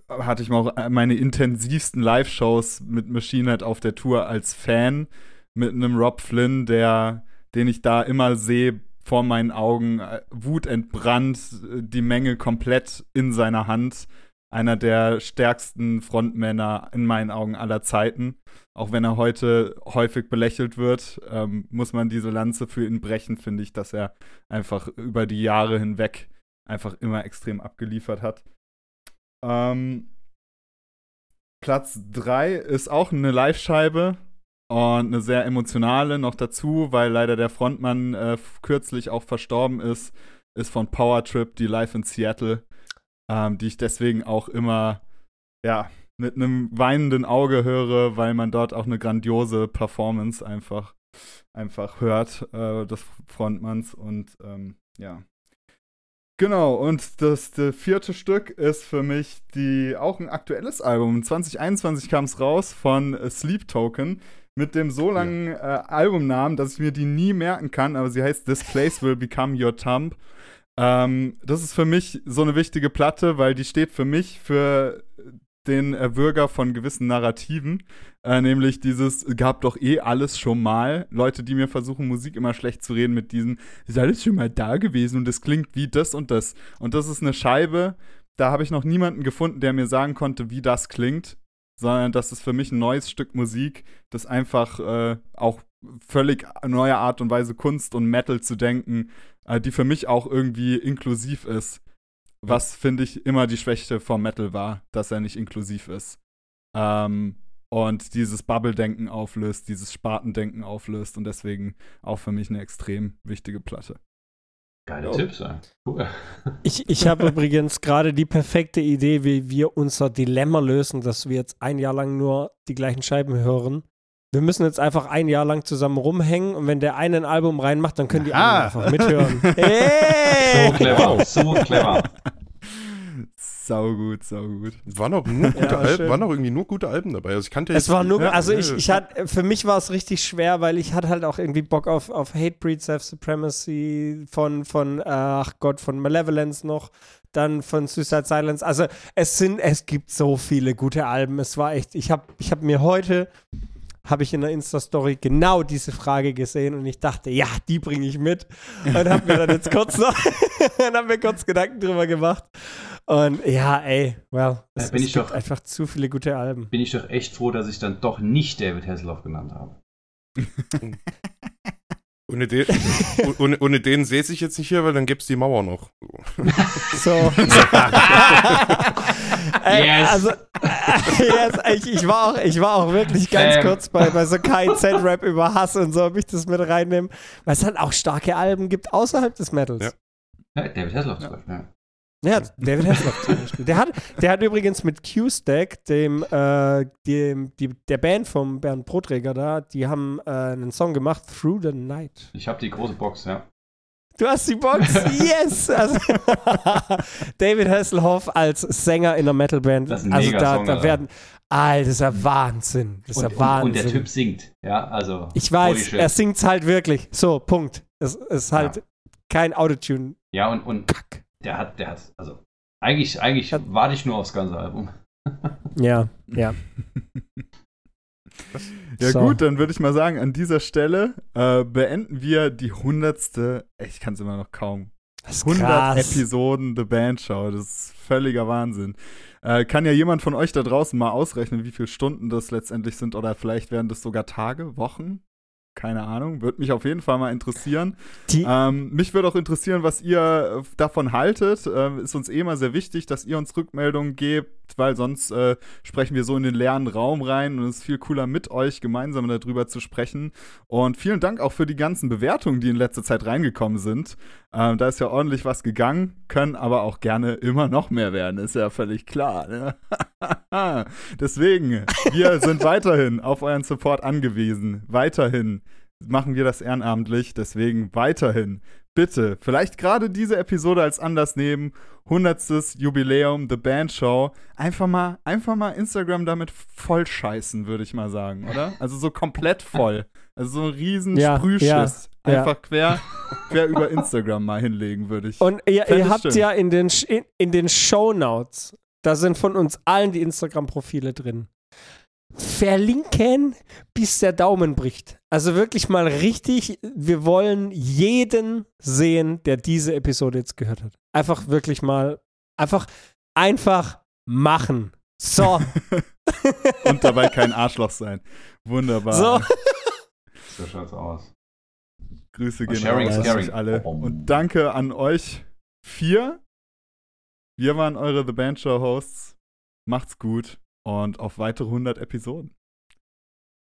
hatte ich mal auch meine intensivsten Live-Shows mit Machine Head auf der Tour als Fan mit einem Rob Flynn, der, den ich da immer sehe vor meinen Augen, äh, wutentbrannt, äh, die Menge komplett in seiner Hand. Einer der stärksten Frontmänner in meinen Augen aller Zeiten. Auch wenn er heute häufig belächelt wird, ähm, muss man diese Lanze für ihn brechen, finde ich, dass er einfach über die Jahre hinweg einfach immer extrem abgeliefert hat. Ähm, Platz 3 ist auch eine Live-Scheibe und eine sehr emotionale noch dazu, weil leider der Frontmann äh, kürzlich auch verstorben ist, ist von Power Trip, die Live in Seattle, ähm, die ich deswegen auch immer, ja, mit einem weinenden Auge höre, weil man dort auch eine grandiose Performance einfach, einfach hört, äh, des Frontmanns und ähm, ja. Genau, und das, das vierte Stück ist für mich die auch ein aktuelles Album. 2021 kam es raus von Sleep Token mit dem so langen äh, Albumnamen, dass ich mir die nie merken kann, aber sie heißt This Place Will Become Your Thumb. Ähm, das ist für mich so eine wichtige Platte, weil die steht für mich für den Erwürger von gewissen Narrativen, äh, nämlich dieses gab doch eh alles schon mal. Leute, die mir versuchen, Musik immer schlecht zu reden mit diesem, ist alles schon mal da gewesen und es klingt wie das und das. Und das ist eine Scheibe, da habe ich noch niemanden gefunden, der mir sagen konnte, wie das klingt sondern das ist für mich ein neues Stück Musik, das einfach äh, auch völlig neue Art und Weise Kunst und Metal zu denken, äh, die für mich auch irgendwie inklusiv ist. Was, finde ich, immer die Schwäche vom Metal war, dass er nicht inklusiv ist. Ähm, und dieses Bubble-Denken auflöst, dieses Spartendenken auflöst und deswegen auch für mich eine extrem wichtige Platte. Geile oh. Tipps, ey. Cool. (laughs) Ich, ich habe übrigens gerade die perfekte Idee, wie wir unser Dilemma lösen, dass wir jetzt ein Jahr lang nur die gleichen Scheiben hören. Wir müssen jetzt einfach ein Jahr lang zusammen rumhängen und wenn der eine ein Album reinmacht, dann können die anderen einfach mithören. (laughs) hey! So clever, so clever. Sau gut, sau gut. Waren auch nur gute ja, Alben, waren auch irgendwie nur gute Alben dabei. Also ich kannte es war nur, ja, also ich, ich hatte, für mich war es richtig schwer, weil ich hatte halt auch irgendwie Bock auf, auf Hatebreed, Self-Supremacy von, von, ach Gott, von Malevolence noch, dann von Suicide Silence. Also es sind, es gibt so viele gute Alben. Es war echt, ich habe ich hab mir heute habe ich in der Insta-Story genau diese Frage gesehen und ich dachte, ja, die bringe ich mit. Und habe mir dann jetzt kurz noch, (laughs) und habe mir kurz Gedanken drüber gemacht. Und ja, ey, well, es, bin es ich gibt doch, einfach zu viele gute Alben. Bin ich doch echt froh, dass ich dann doch nicht David Hasselhoff genannt habe. (laughs) Ohne den, ohne, ohne den sehe ich jetzt nicht hier, weil dann gäbe es die Mauer noch. (laughs) So. (laughs) Ey, yes. Also, yes, ich, ich, war auch, ich war auch wirklich ganz ähm. kurz bei, bei so kein Z-Rap über Hass und so, ob ich das mit reinnehme. Weil es halt auch starke Alben gibt außerhalb des Metals. Ja. ja David Hasselhoff zum Beispiel, ja. Ja, David Hasselhoff zum (laughs) Beispiel. Der hat, der hat übrigens mit Q-Stack, dem, äh, dem die, der Band vom Bernd Broträger da, die haben äh, einen Song gemacht, Through the Night. Ich habe die große Box, ja. Du hast die Box? (laughs) yes! Also, (laughs) David Hasselhoff als Sänger in einer Metalband. Das ist ein also da, Song, da werden. Alter, das ist ja Wahnsinn. Das ist und, ja Wahnsinn. Und, und, der Typ singt, ja, also. Ich weiß, er singt's halt wirklich. So, Punkt. Es ist halt ja. kein Autotune. Ja, und, und Kack. Der hat, der hat, also eigentlich, eigentlich hat, warte ich nur aufs ganze Album. (laughs) ja, ja. (laughs) Ja so. gut, dann würde ich mal sagen, an dieser Stelle äh, beenden wir die hundertste, ich kann es immer noch kaum, 100 krass. Episoden The Band Show. Das ist völliger Wahnsinn. Äh, kann ja jemand von euch da draußen mal ausrechnen, wie viele Stunden das letztendlich sind oder vielleicht wären das sogar Tage, Wochen? Keine Ahnung. Würde mich auf jeden Fall mal interessieren. Ähm, mich würde auch interessieren, was ihr davon haltet. Ähm, ist uns eh immer sehr wichtig, dass ihr uns Rückmeldungen gebt, weil sonst äh, sprechen wir so in den leeren Raum rein und es ist viel cooler mit euch gemeinsam darüber zu sprechen. Und vielen Dank auch für die ganzen Bewertungen, die in letzter Zeit reingekommen sind. Ähm, da ist ja ordentlich was gegangen, können aber auch gerne immer noch mehr werden, ist ja völlig klar. Ne? (laughs) Deswegen, wir (laughs) sind weiterhin auf euren Support angewiesen. Weiterhin machen wir das ehrenamtlich. Deswegen weiterhin bitte, vielleicht gerade diese Episode als Anlass nehmen. 100. Jubiläum, The Band Show. Einfach mal, einfach mal Instagram damit voll scheißen, würde ich mal sagen, oder? Also so komplett voll. Also so ein riesen ja, Sprühschiss. Ja, einfach ja. quer, quer über Instagram mal hinlegen, würde ich. Und ihr, ihr habt ja in den, in, in den Shownotes, da sind von uns allen die Instagram-Profile drin verlinken, bis der Daumen bricht. Also wirklich mal richtig, wir wollen jeden sehen, der diese Episode jetzt gehört hat. Einfach wirklich mal, einfach, einfach machen. So. (laughs) Und dabei kein Arschloch sein. Wunderbar. So. so schaut's aus. Grüße gehen raus an alle. Und danke an euch vier. Wir waren eure The Band Show Hosts. Macht's gut und auf weitere 100 Episoden.